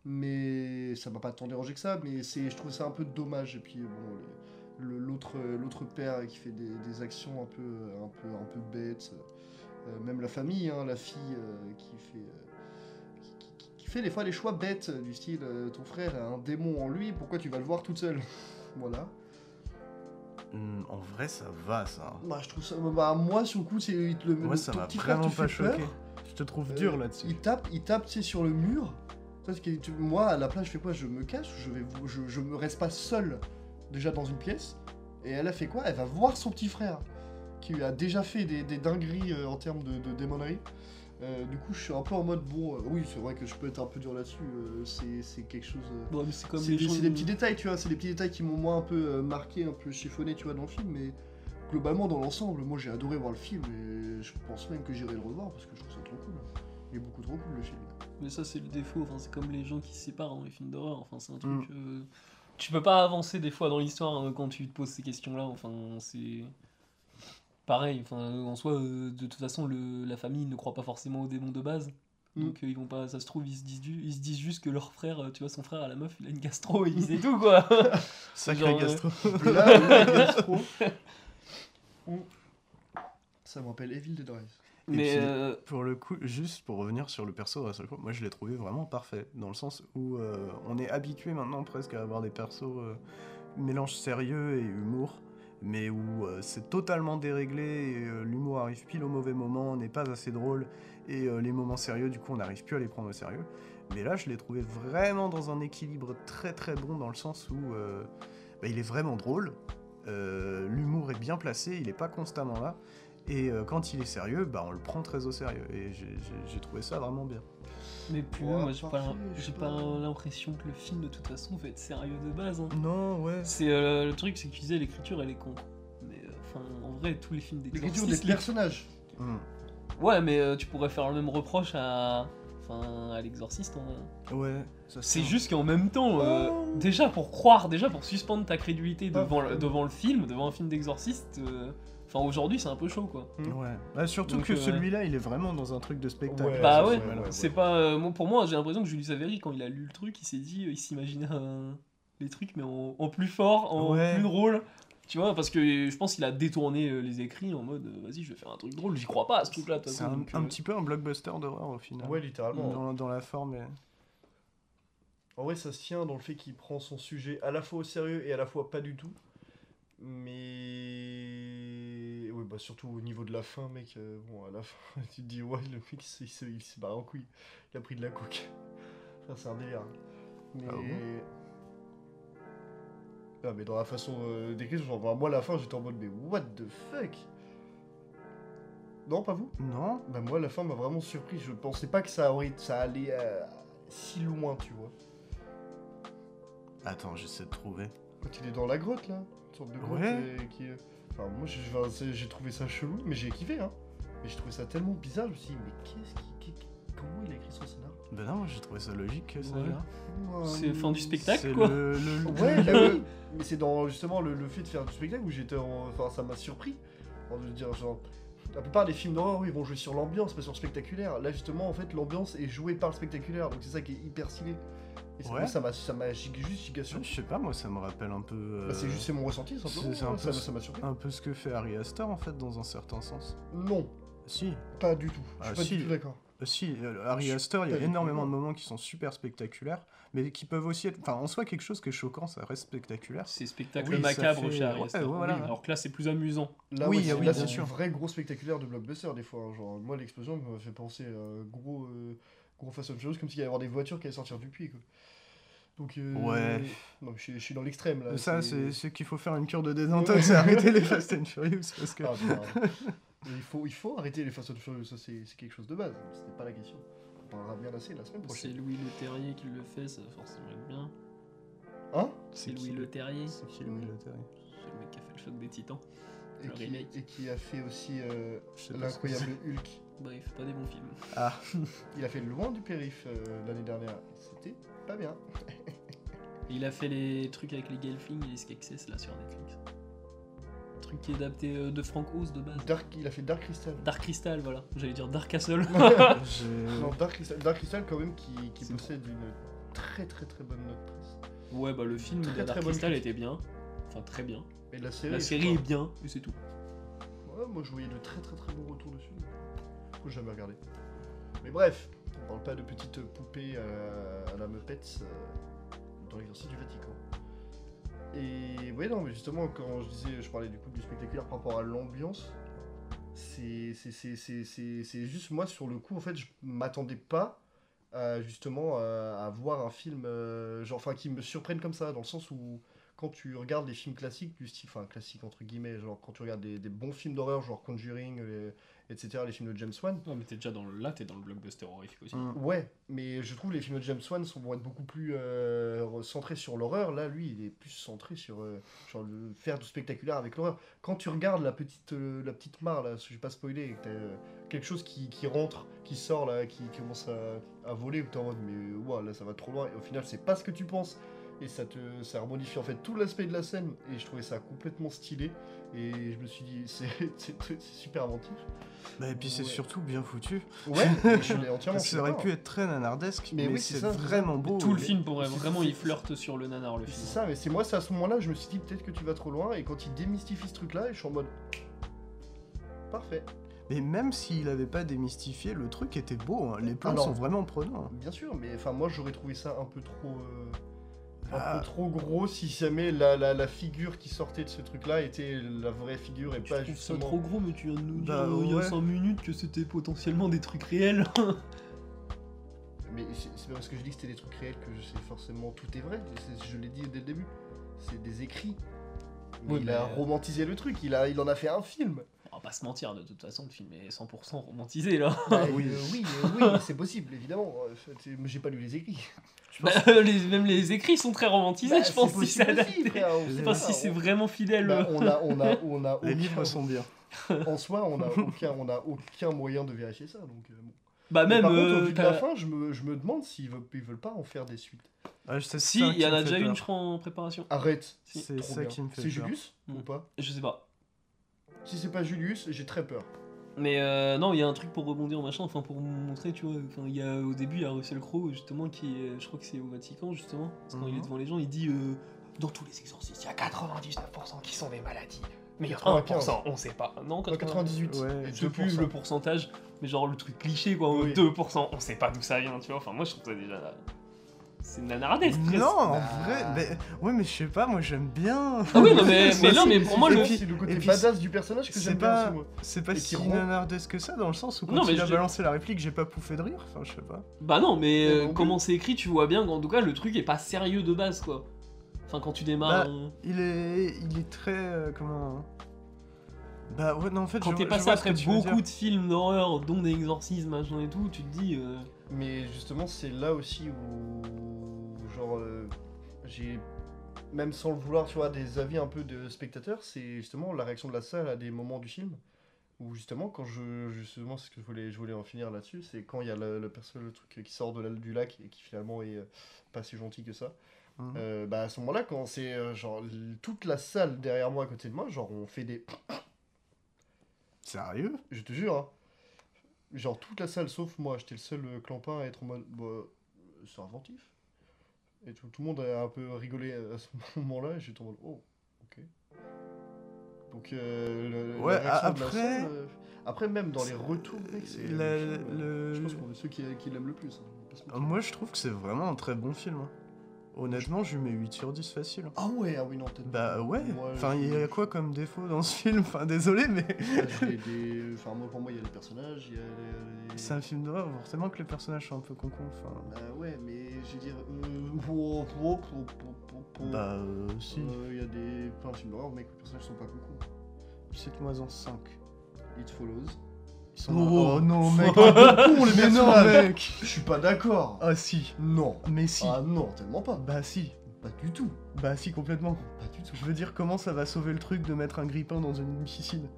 Mais ça m'a pas tant dérangé que ça, mais c'est, je trouve ça un peu dommage. Et puis bon, l'autre, père qui fait des, des actions un peu, un peu, un peu bêtes, même la famille, hein, la fille euh, qui fait. euh, qui- qui- qui fait des fois les choix bêtes du style euh, ton frère a un démon en lui, pourquoi tu vas le voir toute seule? [laughs] Voilà. Hmm, en vrai, ça va ça. Bah, je trouve ça. Bah, moi, sur le coup, c'est. le- Moi, le- ça m'a frère vraiment pas fait peur. choqué. Je te trouve Euh, dur là-dessus. Il tape, il tape, tu sais, sur le mur. Parce que tu- moi, à la place, je fais quoi? Je me cache, je vais, je, je me reste pas seul déjà dans une pièce? Et elle a fait quoi? Elle va voir son petit frère qui a déjà fait des, des dingueries euh, en termes de, de démonerie. Euh, du coup, je suis un peu en mode bon. euh, oui, c'est vrai que je peux être un peu dur là-dessus. euh, c'est quelque chose. mais c'est comme c'est les des, c'est des petits détails, tu vois, c'est des petits détails qui m'ont moi un peu marqué, un peu chiffonné, tu vois, dans le film, mais globalement, dans l'ensemble, moi j'ai adoré voir le film et je pense même que j'irai le revoir parce que je trouve ça trop cool. Il est beaucoup trop cool le film. Mais ça, c'est le défaut. Enfin, c'est comme les gens qui se séparent dans les films d'horreur. Enfin, c'est un Mm. truc. euh, Tu peux pas avancer des fois dans l'histoire quand tu te poses ces questions-là. Enfin, c'est. Pareil, enfin, en soi, euh, de toute façon, le, la famille ne croit pas forcément aux démons de base. Mm. Donc, euh, ils vont pas, ça se trouve, ils se, disent, du- ils se disent juste que leur frère, euh, tu vois, son frère à la meuf, il a une gastro et c'est tout quoi. [laughs] Sacré genre, gastro. [laughs] Là, gastro. Mm. Ça me rappelle Evil Dead Rise. Mais puis, euh, Pour le coup, juste pour revenir sur le perso de Crowe, moi je l'ai trouvé vraiment parfait, dans le sens où euh, on est habitué maintenant presque à avoir des persos euh, mélange sérieux et humour, mais où euh, c'est totalement déréglé euh, l'humour arrive pile au mauvais moment, n'est pas assez drôle, et euh, les moments sérieux, du coup, on n'arrive plus à les prendre au sérieux. Mais là, je l'ai trouvé vraiment dans un équilibre très très bon, dans le sens où bah, il est vraiment drôle, l'humour est bien placé, il n'est pas constamment là. Et quand il est sérieux, bah, on le prend très au sérieux. Et j'ai trouvé ça vraiment bien. Mais plus, Ouais, moi j'ai pas, pas l'impression que le film de toute façon va être sérieux de base. hein. Non, ouais. C'est euh, le truc, c'est que tu disais l'écriture elle est con. Mais euh, en vrai, tous les films L'écriture des d'exorcisme, les- personnages. Hmm. Ouais, mais euh, tu pourrais faire le même reproche à. Enfin, à l'exorciste. hein. Ouais, C'est juste qu'en même temps, euh, Oh. déjà pour croire, déjà pour suspendre ta crédulité devant le, devant le film, devant un film d'exorciste, enfin aujourd'hui c'est un peu chaud quoi. Ouais. Bah, surtout Donc, que euh, celui-là, il est vraiment dans un truc de spectacle. Ouais, Bah ouais, c'est- ouais, c'est ouais. pas. euh, moi- pour moi, j'ai l'impression que Julius Avery, quand il a lu le truc, il s'est dit, euh, il s'imaginait un- les trucs, mais en, en plus fort, en Ouais. plus drôle. Tu vois, parce que je pense qu'il a détourné euh, les écrits en mode, vas-y, je vais faire un truc drôle. J'y crois pas à ce truc-là. C'est un, petit peu un blockbuster d'horreur au final. Ouais, littéralement. Dans, dans la forme. et- En vrai, ça se tient dans le fait qu'il prend son sujet à la fois au sérieux et à la fois pas du tout. Mais. Ouais, bah surtout au niveau de la fin, mec. euh, bon, à la [laughs] fin, tu te dis, ouais, le mec, il s'est barré en couille. Il a pris de la coke. Enfin, c'est un délire. Mais. Ah bon? Ah, mais dans la façon euh, d'écrire, genre, moi, à la fin, j'étais en mode, mais what the fuck? Non, pas vous? Non Bah, moi, la fin m'a vraiment surpris. Je pensais pas que ça, aurait, ça allait euh, si loin, tu vois. Attends, j'essaie de trouver. Quand il est dans la grotte là, une sorte de grotte Ouais. et qui est- Enfin moi j'ai trouvé ça chelou, mais j'ai kiffé hein. Mais j'ai trouvé ça tellement bizarre, je me suis dit mais qu'est-ce qui... Comment il a écrit son scénar Ben non, j'ai trouvé ça logique que ça. Ouais. là. C'est fin du spectacle, C'est quoi. le, le- Ouais, là, oui. Mais c'est dans justement le, le fait de faire du spectacle où j'étais en... Enfin ça m'a surpris. Je veux dire genre... La plupart des films d'horreur, oui, ils vont jouer sur l'ambiance, pas sur le spectaculaire. Là, justement, en fait, l'ambiance est jouée par le spectaculaire, donc c'est ça qui est hyper stylé. Et ça, Ouais. moi, ça m'a ça m'a giga- juste giga surpris. Je sais pas, moi ça me rappelle un peu. euh, Bah, c'est juste c'est mon ressenti, simplement. c'est- un ouais, peu ça m'a surpris. un peu ce que fait Harry Astor en fait, dans un certain sens. Non, Si, pas du tout. Je Ah, suis pas si. du tout d'accord. Euh, si, euh, Harry Astor, il y a énormément de moments qui sont super spectaculaires, mais qui peuvent aussi être. Enfin, en soi, quelque chose qui est choquant, ça reste spectaculaire. C'est spectacle Oui, macabre fait- chez Harry Astor. ouais, voilà. Oui, alors que là, c'est plus amusant. Là, Oui, ouais, oui, là, c'est sûr. un vrai gros spectaculaire de blockbuster des fois. hein. Genre, moi, l'explosion me fait penser à un gros, euh, gros Fast and Furious, comme s'il y avoir des voitures qui allaient sortir du puits. Quoi. Donc, euh, Ouais. Non, je, suis- je suis dans l'extrême là. ça, c'est c'est qu'il faut faire une cure de [laughs] désintox et arrêter les Fast and Furious parce que. Ah, [laughs] il, faut, il faut arrêter les Fast and Furious, ça c'est c'est quelque chose de base. C'était pas la question. On parlera bien assez la semaine C'est prochaine. Louis Le Terrier qui le fait, ça va forcément être bien. Hein? C'est Louis Le Terrier. C'est qui Louis Le Terrier? C'est le mec qui a fait le choc des titans. et qui, remake. et qui a fait aussi euh, l'incroyable Hulk. Bref, pas des bons films. Ah, [laughs] Il a fait Loin du périph' euh, l'année dernière. C'était pas bien. [laughs] Il a fait les trucs avec les Gelfling et les Skeksis là sur Netflix. Truc qui est adapté euh, de Frank Oz de base. Dark, il a fait Dark Crystal. Dark Crystal, voilà. J'allais dire Dark Castle. [laughs] Non, Dark Crystal, Dark Crystal quand même qui, qui C'est possède une très très très bonne note presse. ouais, bah le film Très, de très Dark bonne Crystal critique. était bien. Enfin, très bien. Et la série, La je série sais est bien, et c'est tout. Ouais, moi je voyais de très très très bons retours dessus. Faut jamais regarder. Mais bref, on parle pas de petites poupées à, à la Muppets euh, dans l'exercice du Vatican. Et ouais, non, mais justement, quand je disais, je parlais du coup du spectaculaire par rapport à l'ambiance, c'est juste moi sur le coup, en fait, je m'attendais pas justement à, voir un film, euh, genre, enfin, qui me surprenne comme ça, dans le sens où quand tu regardes les films classiques du style, enfin classiques entre guillemets, genre quand tu regardes des, des bons films d'horreur, genre Conjuring, etc., les films de James Wan, Non, mais t'es déjà dans le... là, t'es dans le blockbuster horrifique aussi. Mm. ouais, mais je trouve les films de James Wan sont, vont être beaucoup plus euh, centrés sur l'horreur. Là, lui, il est plus centré sur, euh, sur le faire du spectaculaire avec l'horreur. Quand tu regardes la petite, euh, la petite mare, là, je vais pas spoiler, euh, quelque chose qui, qui rentre, qui sort, là, qui commence à, à voler, ou t'es en mode, mais ouah, là, ça va trop loin, et au final, c'est pas ce que tu penses. Et ça te ça en fait tout l'aspect de la scène et je trouvais ça complètement stylé et je me suis dit [laughs] c'est c'est c'est super inventif. Bah, et puis c'est Ouais. surtout bien foutu. Ouais, [laughs] je suis entièrement ça aurait pu être très nanardesque, Mais mais, oui, c'est c'est c'est vraiment beau. Tout le film pourrait c'est- vraiment, c'est- il flirte sur le nanar, le C'est film. ça, mais c'est moi, c'est à ce moment-là, je me suis dit peut-être que tu vas trop loin, et quand il démystifie ce truc-là, et je suis en mode. Parfait. Mais même s'il avait pas démystifié, le truc était beau. hein. Les plans Alors- sont vraiment prenants. hein. Bien sûr, mais enfin, moi j'aurais trouvé ça un peu trop. euh, un Ah. peu trop gros si jamais la, la, la figure qui sortait de ce truc-là était la vraie figure et Tu pas ça justement. trop gros, mais tu viens de nous dire Bah, euh, il y a ouais. 5 minutes que c'était potentiellement des trucs réels. [laughs] Mais c'est c'est pas parce que je dis que c'était des trucs réels que je sais forcément tout est vrai. C'est- Je l'ai dit dès le début. C'est des écrits. Mais Oui, il mais- a romantisé le truc, il, a, il en a fait un film. On va pas se mentir, de toute façon, le film est 100% romantisé là. Bah, Oui. euh, oui, euh, [laughs] oui, c'est possible, évidemment. Euh, Mais j'ai pas lu les écrits. [laughs] Bah, les- même les écrits sont très romantisés, Bah, je pense, c'est si c'est pas, si on- c'est vraiment fidèle. Bah, euh. on a, on a, [laughs] on a Les livres sont bien. en soi, on n'a aucun, on a aucun moyen de vérifier ça. Donc, euh, bon. Bah Mais même. par contre, au euh, vu de la fin, je me, je me demande s'ils veulent, ils veulent pas en faire des suites. Ouais, je sais, c'est Si, il y en a déjà peur. une, je crois, en préparation. Arrête. Si. C'est ça bien. qui me fait C'est. Julius Mm. ou pas Je sais pas. Si c'est pas Julius, j'ai très peur. Mais euh, non, il y a un truc pour rebondir, machin, enfin pour montrer, tu vois. Enfin, il y a au début, il y a Russell Crowe, justement, qui est, je crois que c'est au Vatican, justement. Parce quand il est Mhm. devant les gens, il dit euh, Dans tous les exorcistes, il y a 99% qui sont des maladies. Mais 95. 1%, on sait pas. Non, Non, 80. 98. Ouais. Sais plus 2%. le pourcentage, mais genre le truc cliché, quoi. Oui. 2%, on sait pas d'où ça vient, tu vois. Enfin, moi, je trouve ça déjà. C'est nanardesque. presque. Non, en Bah. vrai, mais, ouais, mais je sais pas, moi j'aime bien. Ah oui, non, [laughs] mais, non, mais pour moi, le. c'est le côté badass du personnage que c'est j'aime bien pas- aussi, moi. C'est pas si nanardesque que ça, dans le sens où quand Non, mais il a je- balancé la réplique, j'ai pas pouffé de rire. Enfin, je sais pas. Bah non, mais euh, comment c'est écrit, tu vois bien qu'en tout cas, le truc est pas sérieux de base, quoi. Enfin, quand tu démarres. Bah, euh, Il est, il est très. euh, comment. Bah ouais, non, en fait, Quand je, t'es passé après beaucoup de films d'horreur, dont des exorcismes, machin et tout, tu te dis. euh, Mais justement, c'est là aussi où, genre, euh, j'ai, même sans le vouloir, tu vois, des avis un peu de spectateurs, c'est justement la réaction de la salle à des moments du film. Où justement, quand je, justement, c'est ce que je voulais, je voulais en finir là-dessus, c'est quand il y a le, le perso, le truc qui sort de la- du lac et qui finalement est euh, pas si gentil que ça. Mhm. Euh, bah à ce moment-là, quand c'est euh, genre toute la salle derrière moi à côté de moi, genre on fait des, Sérieux? Je te jure, hein. Genre toute la salle sauf moi, j'étais le seul euh, clampin à être en mode bah, c'est inventif. Et tout, tout le monde a un peu rigolé à ce [laughs] moment-là et j'étais en mode oh, ok. Donc euh, le- Ouais, de la après- euh, après même dans les retours, mec, c'est le le- je pense qu'on est ceux qui, qui l'aiment le plus. hein, mentir. Moi, je trouve que c'est vraiment un très bon film. hein. Honnêtement, je lui mets 8 sur 10 facile. Ah ouais, ah oui non peut-être. Bah ouais, Moi, enfin il y a quoi comme défaut dans ce film? Enfin désolé mais des- Enfin moi pour moi il y a les personnages, il y a les. c'est un film d'horreur, forcément que les personnages sont un peu concons. Enfin, Bah ouais, mais je veux dire. euh, bah euh, si, Euh, Il y a des plein de films d'horreur, mec, les personnages sont pas coucou. cite-moi en 5. It Follows. Ils sont Oh. oh non mec, [laughs] Con, les mais non personnages. mec Je suis pas d'accord. Ah si, Non. mais si, Ah non, tellement pas. bah si, Pas du tout. bah si complètement. Pas du tout. Je veux dire comment ça va sauver le truc de mettre un grippin dans une piscine?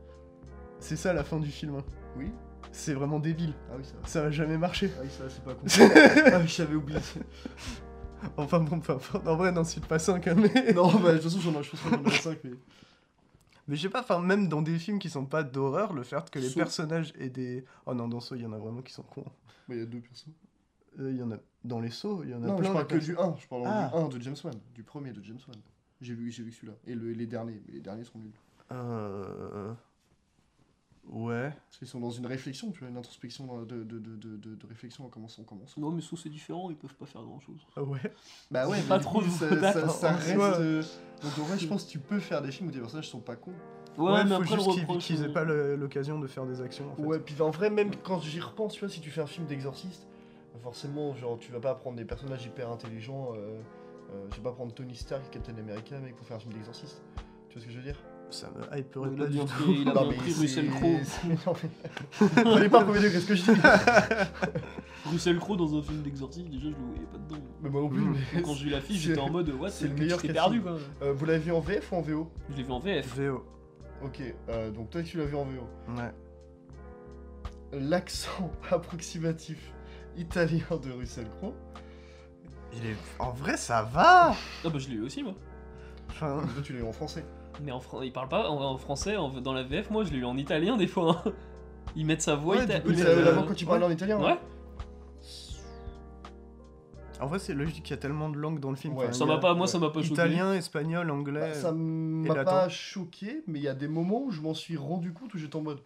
C'est ça la fin du film. hein. Oui. C'est vraiment débile, Ah oui, ça. ça va jamais marcher. Ah oui, ça, c'est pas [laughs] con. ah, j'avais oublié. Enfin bon, peu importe. En vrai, n'en cite pas 5, hein, mais... non, bah de toute façon, j'en ai, je pense ai 5, mais. Mais je sais pas, enfin, même dans des films qui sont pas d'horreur, le fait que les personnages aient des. Oh non, dans Saw, il y en a vraiment qui sont cons. Bah, il y a deux persos. Euh, Il y en a. Dans les sauts, il y en a Non, mais plein. je parle de que persos. du 1. Je parle Ah. du 1 de James Wan. Du premier de James Wan. J'ai vu, j'ai vu celui-là. Et le- les derniers. Mais les derniers sont nuls. Euh. Ouais. Parce qu'ils sont dans une réflexion, tu vois, une introspection de, de, de, de, de, de réflexion en commençant, en commençant. Non, mais sauf c'est différent, ils peuvent pas faire grand chose. Ah Ouais. Bah ouais, mais pas trop coup, ça, reste. euh, Donc en vrai, je pense que tu peux faire des films où tes personnages sont pas cons. Ouais, mais faut après juste qu'ils aient euh, pas l'occasion de faire des actions. En fait. Ouais, puis en vrai, même quand j'y repense, tu vois, si tu fais un film d'exorciste, forcément, genre, tu vas pas prendre des personnages hyper intelligents. Euh, euh, je vais pas prendre Tony Stark, Captain America, mec, pour faire un film d'exorciste. Tu vois ce que je veux dire? Ça me hyperait pas du tout. il a Non, bien mais pris Russell Crowe. Prenez pas premier degré ce que je dis. [laughs] Russell Crowe dans un film d'exorcisme, déjà je le voyais pas dedans. mais moi non plus. Mm. mais Quand j'ai vu l'affiche, c'est- j'étais en mode what, c'est le meilleur t'es perdu quoi. Euh, vous l'avez vu en VF ou en VO Je l'ai vu en VF. VO. Ok, euh, donc toi tu l'as vu en VO. Ouais. L'accent [laughs] approximatif italien de Russell Crowe. Il est. En vrai, ça va Ah bah je l'ai eu aussi moi. Enfin. Toi tu l'as vu en français. Mais en fran- il parle pas en, français, en- dans la VF, moi je l'ai eu en italien des fois. hein. [laughs] Ils mettent sa voix Ouais, ita- du coup, Oui, ils c'est Mais, mettent, la euh, voix quand tu parles ouais. en italien. hein. Ouais, En vrai, c'est logique, il y a tellement de langues dans le film. Ouais, Enfin, ça m'a pas, moi ça m'a pas choqué. Italien, espagnol, anglais. Bah, ça m'a pas choqué, mais il y a des moments où je m'en suis rendu compte où j'étais en mode.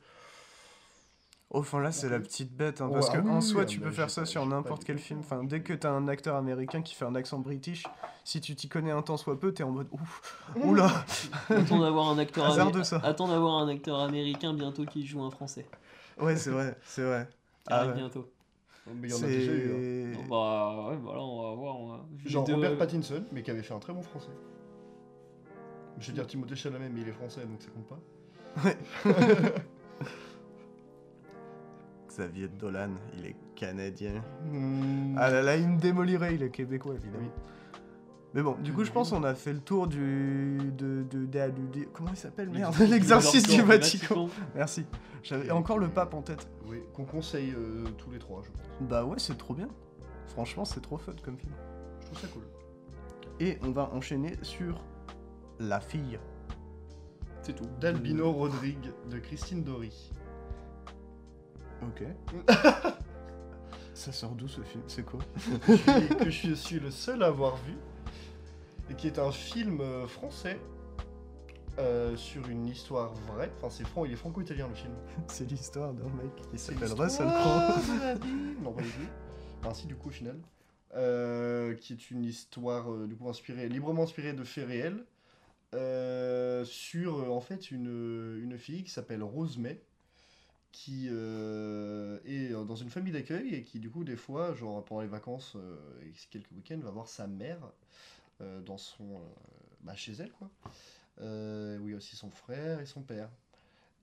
Oh, Enfin là, c'est la petite bête, hein, Ouais, parce ah que oui, en soi, ah, tu bah, peux faire ça pas- sur n'importe quel film. Enfin, dès que t'as un acteur américain qui fait un accent british, si tu t'y connais un temps soit peu, t'es en mode ouf, [laughs] oula, Attends d'avoir un acteur Hasardeux, amé- ça. Attends d'avoir un acteur américain bientôt qui joue un français. ouais, c'est vrai, c'est vrai. [laughs] Ah arrive ouais. bientôt. Mais il y en a déjà eu. hein. Bah ouais, voilà, on va voir. On va... Genre deux- Robert Pattinson, mais qui avait fait un très bon français. Je vais dire Timothée Chalamet, mais il est français donc ça compte pas. [laughs] Xavier Dolan, il est canadien. Hmm. Ah là là, il me démolirait, il est québécois évidemment. Oui. Mais bon, du coup, je pense film. qu'on a fait le tour du. de. de, de- de- de- comment il s'appelle Merde, de du Vatican. Merci. J'avais encore le pape en tête. Oui, qu'on conseille euh, tous les trois, je pense. Bah ouais, c'est trop bien. Franchement, c'est trop fun comme film. Je trouve ça cool. Et on va enchaîner sur La fille. C'est tout. D'Albino Rodrigue, de Christine Dory. Ok. [laughs] Ça sort d'où ce film? C'est quoi? Que je suis- que je suis le seul à avoir vu, et qui est un film euh, français euh, sur une histoire vraie. Enfin, c'est fran- il est franco-italien le film. [laughs] C'est l'histoire d'un mec qui s'appelle Russell Crowe. [laughs] Non, pas du tout. Enfin, si, du coup, au final. Euh, qui est une histoire, euh, du coup, inspirée, librement inspirée de faits réels, sur, en fait, une, une fille qui s'appelle Rose May, qui euh, est dans une famille d'accueil et qui, du coup, des fois, genre, pendant les vacances euh, et quelques week-ends, va voir sa mère euh, dans son, euh, bah, chez elle, quoi. Euh, oui, aussi son frère et son père.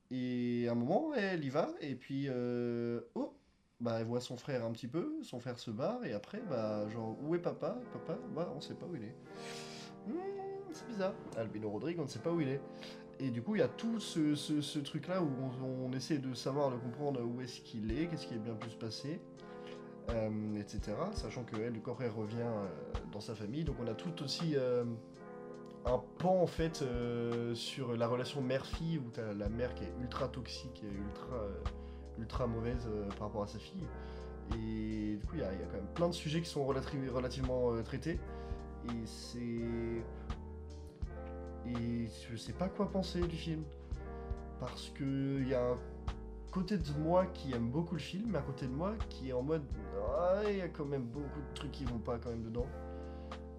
Et à un moment, elle y va, et puis, euh, oh, bah, elle voit son frère un petit peu, son frère se barre, et après, bah, genre, où est papa? Papa, bah, on sait pas où il est. Hmm, c'est bizarre. Albino Rodrigue, on ne sait pas où il est. Et du coup, il y a tout ce, ce- truc-là où on, essaie de savoir, de comprendre où est-ce qu'il est, qu'est-ce qui est bien pu se passer, euh, etc. Sachant que elle, du après, elle revient euh, dans sa famille. Donc, on a tout aussi euh, un pan, en fait, sur la relation mère-fille, où tu as la mère qui est ultra toxique et ultra, ultra mauvaise par rapport à sa fille. Et du coup, il y, a quand même plein de sujets qui sont relati- relativement traités. Et c'est. Et je sais pas quoi penser du film. Parce que il y a un côté de moi qui aime beaucoup le film, mais un côté de moi qui est en mode. Ah, il y a quand même beaucoup de trucs qui vont pas quand même dedans.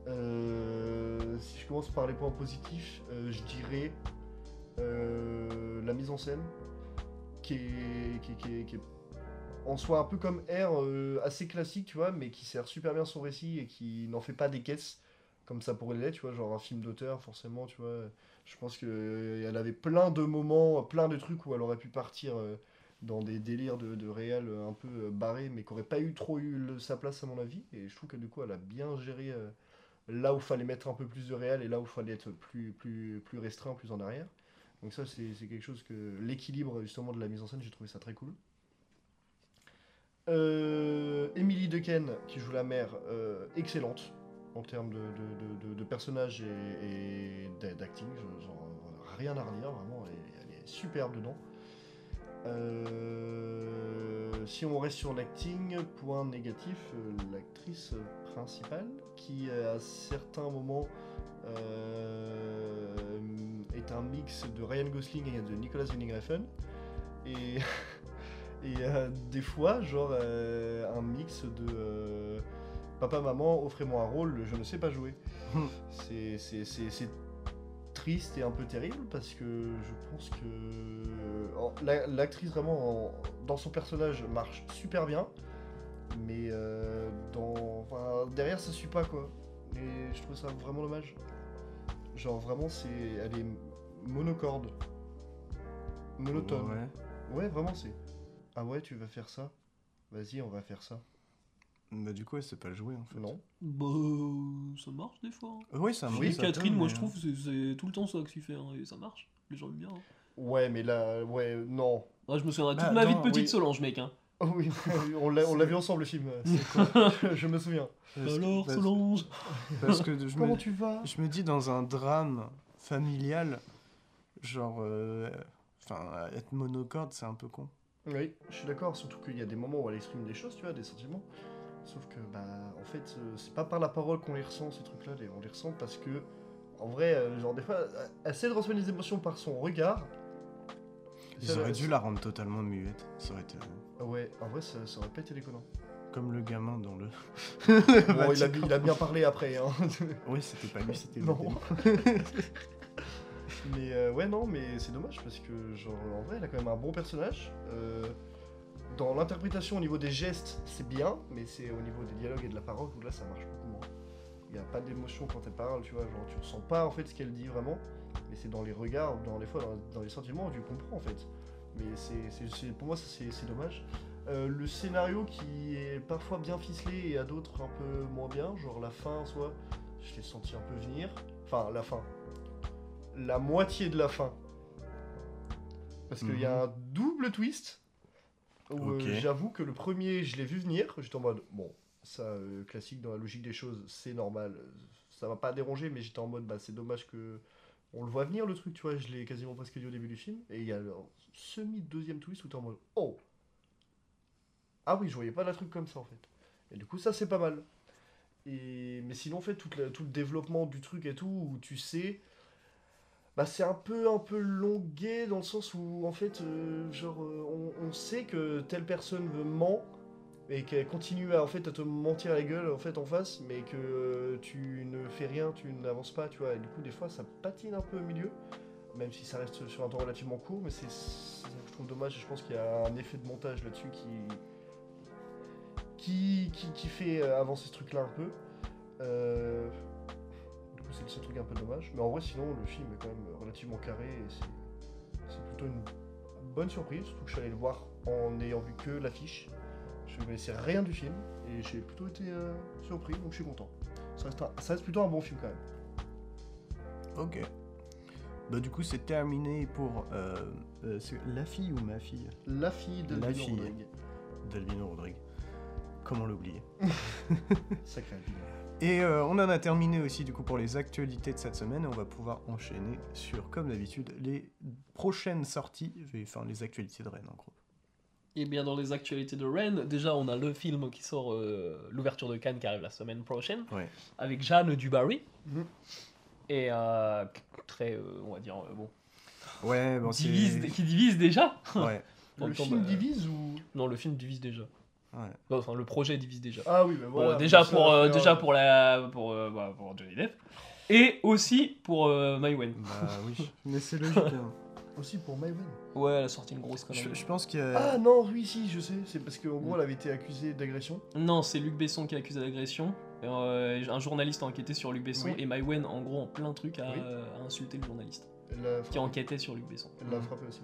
Euh, si je commence par les points positifs, euh, je dirais euh, la mise en scène qui est, qui est- en soi un peu comme R, assez classique, tu vois, mais qui sert super bien son récit et qui n'en fait pas des caisses comme ça pourrait l'être, tu vois, genre un film d'auteur, forcément, tu vois. Je pense qu'elle avait plein de moments, plein de trucs où elle aurait pu partir euh, dans des délires de, réel euh, un peu euh, barrés, mais qui n'auraient pas eu trop sa place à mon avis. Et je trouve que du coup, a bien géré euh, là où fallait mettre un peu plus de réel et là où fallait être plus, restreint, plus en arrière. Donc ça, c'est quelque chose que... L'équilibre, justement, de la mise en scène, j'ai trouvé ça très cool. Euh, Emily Dequesne, qui joue la mère, euh, excellente en termes de, de, de- de- de personnage et, et d'a- d'acting. euh, rien à redire, vraiment, elle est, superbe dedans. Euh, si on reste sur l'acting, point négatif, euh, l'actrice principale, qui à certains moments euh, est un mix de Ryan Gosling et de Nicolas Winding Refn. [laughs] Et, euh, des fois, genre, euh, un mix de euh, papa, maman, offrez-moi un rôle, je ne sais pas jouer. c'est, c'est, triste et un peu terrible parce que je pense que l'actrice vraiment en- dans son personnage marche super bien, mais euh, dans, enfin, derrière ça suit pas quoi. Et je trouve ça vraiment dommage. Genre vraiment c'est, elle est monocorde, monotone. Ouais. Ouais, vraiment, c'est. Ah ouais, tu vas faire ça? Vas-y, on va faire ça. Bah, du coup, elle sait pas le jouer en fait. Non. Bah, euh, ça marche des fois. hein. Euh, Oui, ça Oui, ça Catherine, peut, moi mais- je trouve que c'est- c'est tout le temps ça que tu fais, hein, et ça marche. Les gens aiment bien. hein. Ouais, mais là, ouais, non. Ah, je me souviendrai Bah, toute ma vie de petite oui. Solange, mec. Hein. Oh [laughs] oui, on l'a, on l'a vu ensemble le film. [laughs] c'est quoi je, je me souviens. Parce que- Alors, parce- Solange Parce que je [laughs] Comment me, tu vas? je me dis, dans un drame familial, genre. euh, Enfin, être monocorde, c'est un peu con. Oui, je suis d'accord, surtout qu'il y a des moments où elle exprime des choses, tu vois, des sentiments. Sauf que, bah, en fait, euh, c'est pas par la parole qu'on les ressent, ces trucs-là, on les ressent parce que, en vrai, euh, genre, des fois, euh, elle de transmettre les émotions par son regard. Ils auraient dû la rendre totalement muette. Ça aurait été. Ah Ouais, en vrai, ça, ça aurait pas été déconnant. Comme le gamin dans le. [laughs] Bon, il a, il a bien parlé après, hein. [laughs] Oui, c'était pas lui, c'était Non. [laughs] mais euh, ouais, non, mais c'est dommage parce que, genre, en vrai, elle a quand même un bon personnage. Euh, dans l'interprétation, au niveau des gestes, c'est bien, mais c'est au niveau des dialogues et de la parole où là, ça marche beaucoup moins. Il n'y a pas d'émotion quand elle parle, tu vois, genre, tu ressens pas en fait ce qu'elle dit vraiment, mais c'est dans les regards, dans les fois, dans, dans les sentiments, tu comprends en fait. Mais c'est, pour moi, c'est, dommage. Euh, le scénario qui est parfois bien ficelé et à d'autres un peu moins bien, genre la fin, soit je l'ai senti un peu venir. Enfin, la fin. La moitié de la fin. Parce qu'il y a un double twist. Euh, j'avoue que le premier, je l'ai vu venir. J'étais en mode, bon, ça, euh, classique dans la logique des choses, c'est normal. Ça m'a pas dérangé, mais j'étais en mode, bah, c'est dommage que. On le voit venir le truc, tu vois, je l'ai quasiment presque dit au début du film. Et il y a le semi-deuxième twist où t'es en mode, oh Ah oui, je voyais pas la truc comme ça en fait. Et du coup, ça c'est pas mal. Et... Mais sinon, en fait, toute la- tout le développement du truc et tout, où tu sais, bah, c'est un peu, un peu longué dans le sens où, en fait, euh, genre, euh, on, sait que telle personne me ment et qu'elle continue à, en fait, à te mentir à la gueule en, fait, en face, mais que euh, tu ne fais rien, tu n'avances pas, tu vois. Et du coup, des fois, ça patine un peu au milieu, même si ça reste sur un temps relativement court, mais c'est ça que je trouve dommage et je pense qu'il y a un effet de montage là-dessus qui qui, qui, fait avancer ce truc-là un peu. C'est le seul truc un peu dommage. Mais en vrai, sinon, le film est quand même relativement carré et c'est- plutôt une bonne surprise. Surtout que je suis allé le voir en n'ayant vu que l'affiche. Je ne connaissais rien du film et j'ai plutôt été euh, surpris, donc je suis content. Ça reste, un- ça reste plutôt un bon film quand même. Ok. Bah du coup c'est terminé pour euh, euh, la fille ou ma fille? La fille de La Lino fille. Rodrigue. d'Alvino Rodrigue. Comment l'oublier? [laughs] Sacré Albino. Et euh, on en a terminé aussi du coup pour les actualités de cette semaine et on va pouvoir enchaîner sur comme d'habitude les prochaines sorties, enfin les actualités de Rennes en gros. Et bien dans les actualités de Rennes, déjà on a le film qui sort, euh, l'ouverture de Cannes qui arrive la semaine prochaine, Ouais. avec Jeanne Dubarry. Mhm. Et euh, très, euh, on va dire, euh, bon, Ouais, bon c'est divise, qui divise déjà. Ouais. Le film divise ou Non, le film divise déjà. Ouais. Enfin, le projet divise déjà. Ah oui, Bon, voilà. déjà ça pour, euh, déjà euh, pour la, pour, euh, bah, pour Johnny Depp. Et aussi pour euh, Maïwen. Bah oui, [laughs] mais c'est logique. hein. Aussi pour Maïwen. Ouais, elle a sorti une grosse connerie. je, je pense qu'il y a... Ah non, oui, si, je sais. C'est parce qu'en gros, elle avait été accusée d'agression. Non, c'est Luc Besson qui est accusé d'agression. Euh, un journaliste a enquêté sur Luc Besson Oui. et Maïwen, en gros, en plein truc, a, Oui. a insulté le journaliste Elle l'a qui enquêtait sur Luc Besson. elle l'a frappé aussi.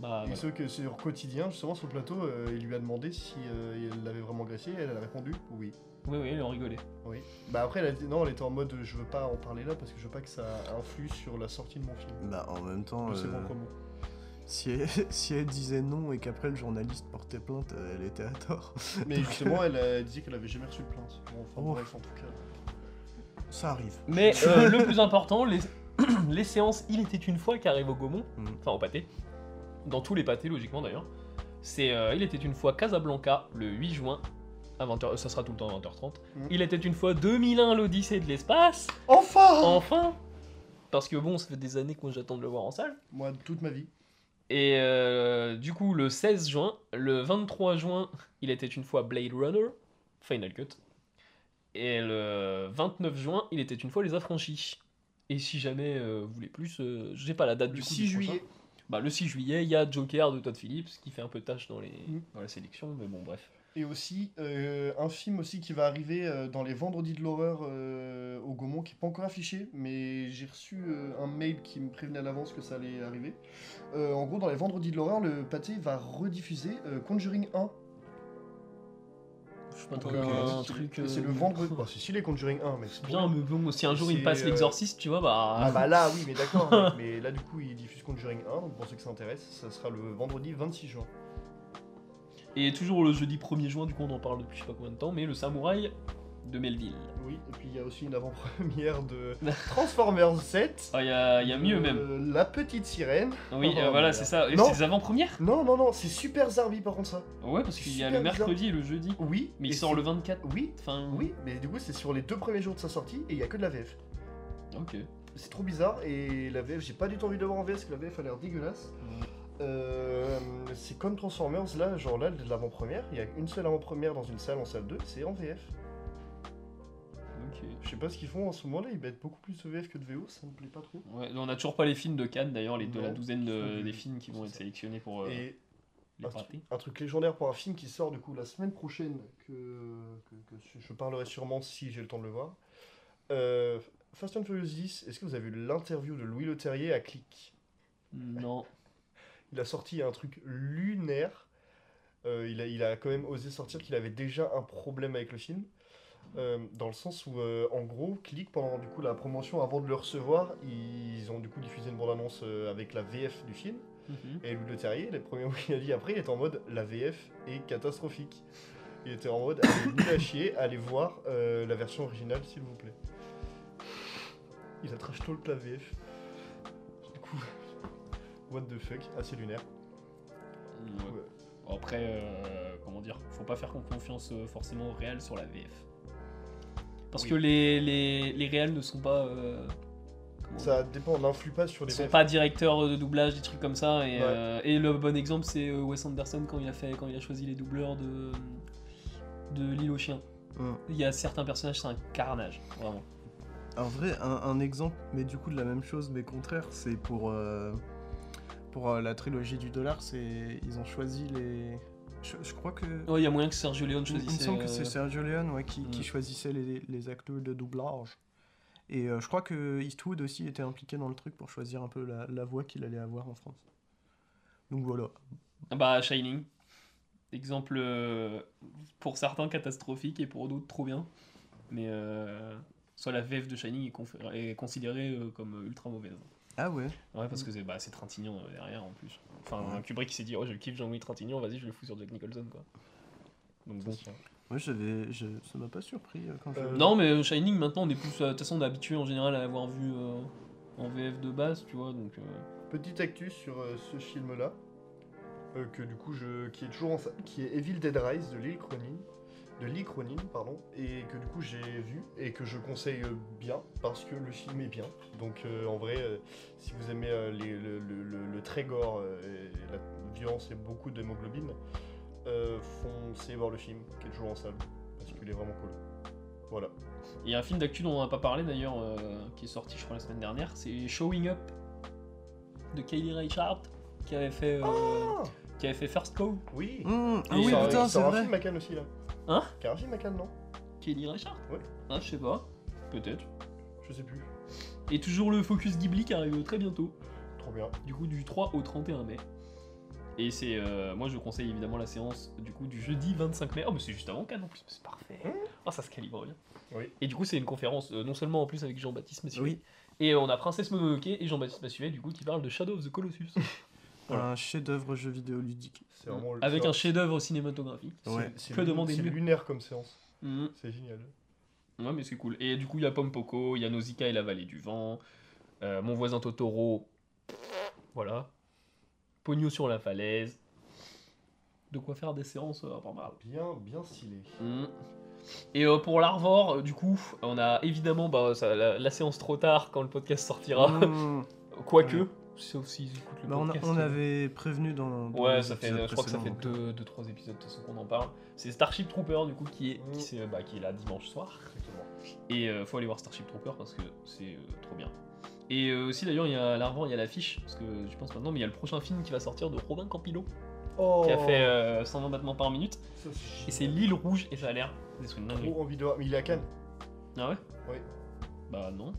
Bah, Et voilà. ceux que sur quotidien, justement, sur le plateau, euh, il lui a demandé si euh, elle l'avait vraiment agressé. Elle, elle a répondu oui. Oui, oui, ils ont rigolé. Oui. Bah après, elle a dit non, elle était en mode je veux pas en parler là parce que je veux pas que ça influe sur la sortie de mon film. Bah en même temps, euh, propres mots. si, elle, [laughs] si elle disait non et qu'après le journaliste portait plainte, euh, elle était à tort. [laughs] Mais justement, elle, a- disait qu'elle avait jamais reçu de plainte. Bon, enfin, Oh. bref, en tout cas. Ça arrive. Mais euh, [laughs] le plus important, les, [clears throat] les séances Il était une fois qui arrivent au Gaumont, Mhm. enfin au pâté, dans tous les pâtés logiquement d'ailleurs, c'est euh, Il était une fois Casablanca le 8 juin, à 20h, ça sera tout le temps à 20h30. Mhm. Il était une fois 2001 l'Odyssée de l'espace, Enfin enfin Parce que bon, ça fait des années que j'attends de le voir en salle. Moi, toute ma vie. Et euh, du coup, le 16 juin, le 23 juin, il était une fois Blade Runner, Final Cut. Et le 29 juin, il était une fois Les Affranchis. Et si jamais euh, vous voulez plus, euh, j'ai pas la date Le du coup 6 du prochain. Bah, le 6 juillet, il y a Joker de Todd Phillips qui fait un peu tâche dans, les... Mhm. dans la sélection, mais bon, bref. Et aussi, euh, un film aussi qui va arriver euh, dans les Vendredis de l'horreur euh, au Gaumont, qui n'est pas encore affiché, mais j'ai reçu un mail qui me prévenait à l'avance que ça allait arriver. En gros, dans les Vendredis de l'horreur, le pâté va rediffuser Conjuring 1. Je Donc, m'attendais euh, à un c'est- euh, le vendredi. Bon, c'est stylé Conjuring 1, mais c'est Bien, mais bon, si un jour il C'est, passe euh, l'exorciste, tu vois, bah. Ah bah là, oui, mais d'accord. [laughs] mec, mais là, du coup, il diffuse Conjuring 1, donc pour ceux que ça intéresse, ça sera le vendredi 26 juin. Et toujours le jeudi 1er juin, du coup, on en parle depuis je sais pas combien de temps, mais le samouraï de Melville. Oui, et puis il y a aussi une avant-première de [laughs] Transformers 7. Ah, il y a, y a mieux Euh, même. La petite sirène. Oui, Oh, euh, voilà, c'est ça. Et Non. c'est des avant-premières? Non, non, non, c'est super Zarbi par contre ça. Ouais, parce qu'il y a le mercredi et le jeudi. Oui. Mais il sort c'est- le 24. Oui, Enfin, oui, mais du coup c'est sur les deux premiers jours de sa sortie et il y a que de la VF. Ok. C'est trop bizarre et la VF, j'ai pas du tout envie de voir en VF parce que la VF a l'air dégueulasse. Euh, c'est comme Transformers là, genre là, de l'avant-première, il y a une seule avant-première dans une salle en salle 2, c'est en VF. Je sais pas ce qu'ils font en ce moment là, ils mettent beaucoup plus de VF que de VO, ça me plaît pas trop. Ouais, on a toujours pas les films de Cannes d'ailleurs, les de la douzaine de- des films qui vont être sélectionnés pour euh, Et les un, un truc légendaire pour un film qui sort du coup la semaine prochaine, que, que- que je parlerai sûrement si j'ai le temps de le voir. Euh, Fast and Furious 10, est-ce que vous avez vu l'interview de Louis Leterrier à Click? Non. [laughs] Il a sorti un truc lunaire. Euh, il, a, il a quand même osé sortir qu'il avait déjà un problème avec le film. Euh, dans le sens où, euh, en gros, Click, pendant du coup la promotion, avant de le recevoir, ils ont du coup diffusé une bande-annonce euh, avec la VF du film. Mhm. Et Louis Le Terrier, les premiers mots qu'il a dit après, il était en mode la VF est catastrophique. Il était en mode allez nul à chier, allez voir la version originale s'il vous plaît. Il a trash talk la VF. Du coup, [laughs] what the fuck, assez lunaire. Après, euh, comment dire, faut pas faire confiance forcément au réel sur la VF. Parce Oui. que les, les, les réels ne sont pas. euh, Ça dépend, on n'influe pas sur les Ils sont pas directeurs de doublage, des trucs comme ça. Et, Ouais. euh, et le bon exemple, c'est euh, Wes Anderson quand il a fait, quand il a choisi les doubleurs de de l'île aux chiens. Hum. Il y a certains personnages, c'est un carnage, vraiment. En vrai, un, un exemple, mais du coup de la même chose, mais contraire, c'est pour, euh, pour euh, la trilogie du dollar, c'est ils ont choisi les... Je, je crois que... Ouais, il y a moyen que Sergio Leone il me semble que c'est Sergio Leone ouais, qui, qui choisissait les, les acteurs de doublage. Et euh, je crois que Eastwood aussi était impliqué dans le truc pour choisir un peu la, la voix qu'il allait avoir en France. Donc voilà. Bah, Shining. Exemple euh, pour certains catastrophique et pour d'autres trop bien. Mais euh, soit la VF de Shining est, considérée euh, comme ultra mauvaise. Ah ouais Ouais, parce que c'est bah, c'est Trintignant euh, derrière en plus. Enfin, Ouais. un Kubrick qui s'est dit, oh, je kiffe Jean-Louis Trintignant, vas-y, je le fous sur Jack Nicholson quoi. Donc bon. Moi, j'avais, je, ça m'a pas surpris euh, quand je. Euh, Non, mais Shining maintenant, on est plus. De toute façon, on est habitué en général à l'avoir vu euh, en VF de base, tu vois, donc. euh, Petite actu sur euh, ce film-là, euh, que du coup je, qui est toujours en qui est Evil Dead Rise de Lee Cronin, de Lee Cronin pardon, et que du coup j'ai vu et que je conseille bien parce que le film est bien. Donc euh, en vrai, euh, si vous aimez euh, les- le, le- le- le très gore euh, et la violence et beaucoup d'hémoglobine, euh, foncez voir le film qui est toujours en salle parce qu'il est vraiment cool. Voilà. Il y a un film d'actu dont on n'a pas parlé d'ailleurs, euh, qui est sorti, je crois, la semaine dernière, c'est Showing Up de Kylie Reichardt, qui avait fait, euh, Ah qui avait fait First Call. Oui. Mmh, ah Et oui, ça- putain, il c'est un vrai. film à Cannes aussi là. Hein Qui a un film à Cannes non Kylie Reichardt Ouais. Ah, je sais pas. Peut-être. Je sais plus. Et toujours le Focus Ghibli qui arrive très bientôt, Trop bien. du coup du 3 au 31 mai. Et c'est, euh, moi je conseille évidemment la séance du coup du jeudi 25 mai. Oh mais c'est juste avant Cannes en plus, c'est parfait. Mmh. Oh ça se calibre bien. Oui. Et du coup c'est une conférence euh, non seulement en plus avec Jean-Baptiste Massuet, Oui, et euh, on a Princesse Mononoke et Jean-Baptiste Massuet du coup qui parle de Shadow of the Colossus. [laughs] Voilà. un chef-d'œuvre jeu vidéo ludique. C'est vraiment le- avec un chef-d'œuvre cinématographique. c'est- Ouais. c'est Que demander de C'est mieux lunaire comme séance. Mhm. C'est génial. Ouais, mais c'est cool. Et du coup, il y a Pompoko, il y a Nausicaa et la vallée du vent, euh, Mon voisin Totoro, voilà. Pogno sur la falaise. De quoi faire des séances euh, pas mal. Bien, bien stylé. Mhm. Et euh, pour l'Arvor, euh, du coup, on a évidemment bah, ça- la, la séance trop tard quand le podcast sortira. Mmh. [laughs] Quoique, sauf s'ils écoutent le Bah, on, a- on avait prévenu dans. dans Ouais, ça fait, épisodes je crois que ça fait précédents. 2-3 épisodes de toute façon qu'on en parle. C'est Starship Trooper du coup qui est, Mm. qui, c'est, bah, qui est là dimanche soir. Exactement. Et euh, faut aller voir Starship Trooper parce que c'est euh, trop bien. Et euh, aussi d'ailleurs, il y a l'Arvent, il y a l'affiche, parce que je pense maintenant, mais il y a le prochain film qui va sortir de Robin Campillo, Oh, qui a fait euh, 120 battements par minute. ça, Et c'est l'île rouge, et ça a l'air d'être une dinguerie. trop envie de voir. Mais il est à Cannes. Ah ouais? Oui. Bah non.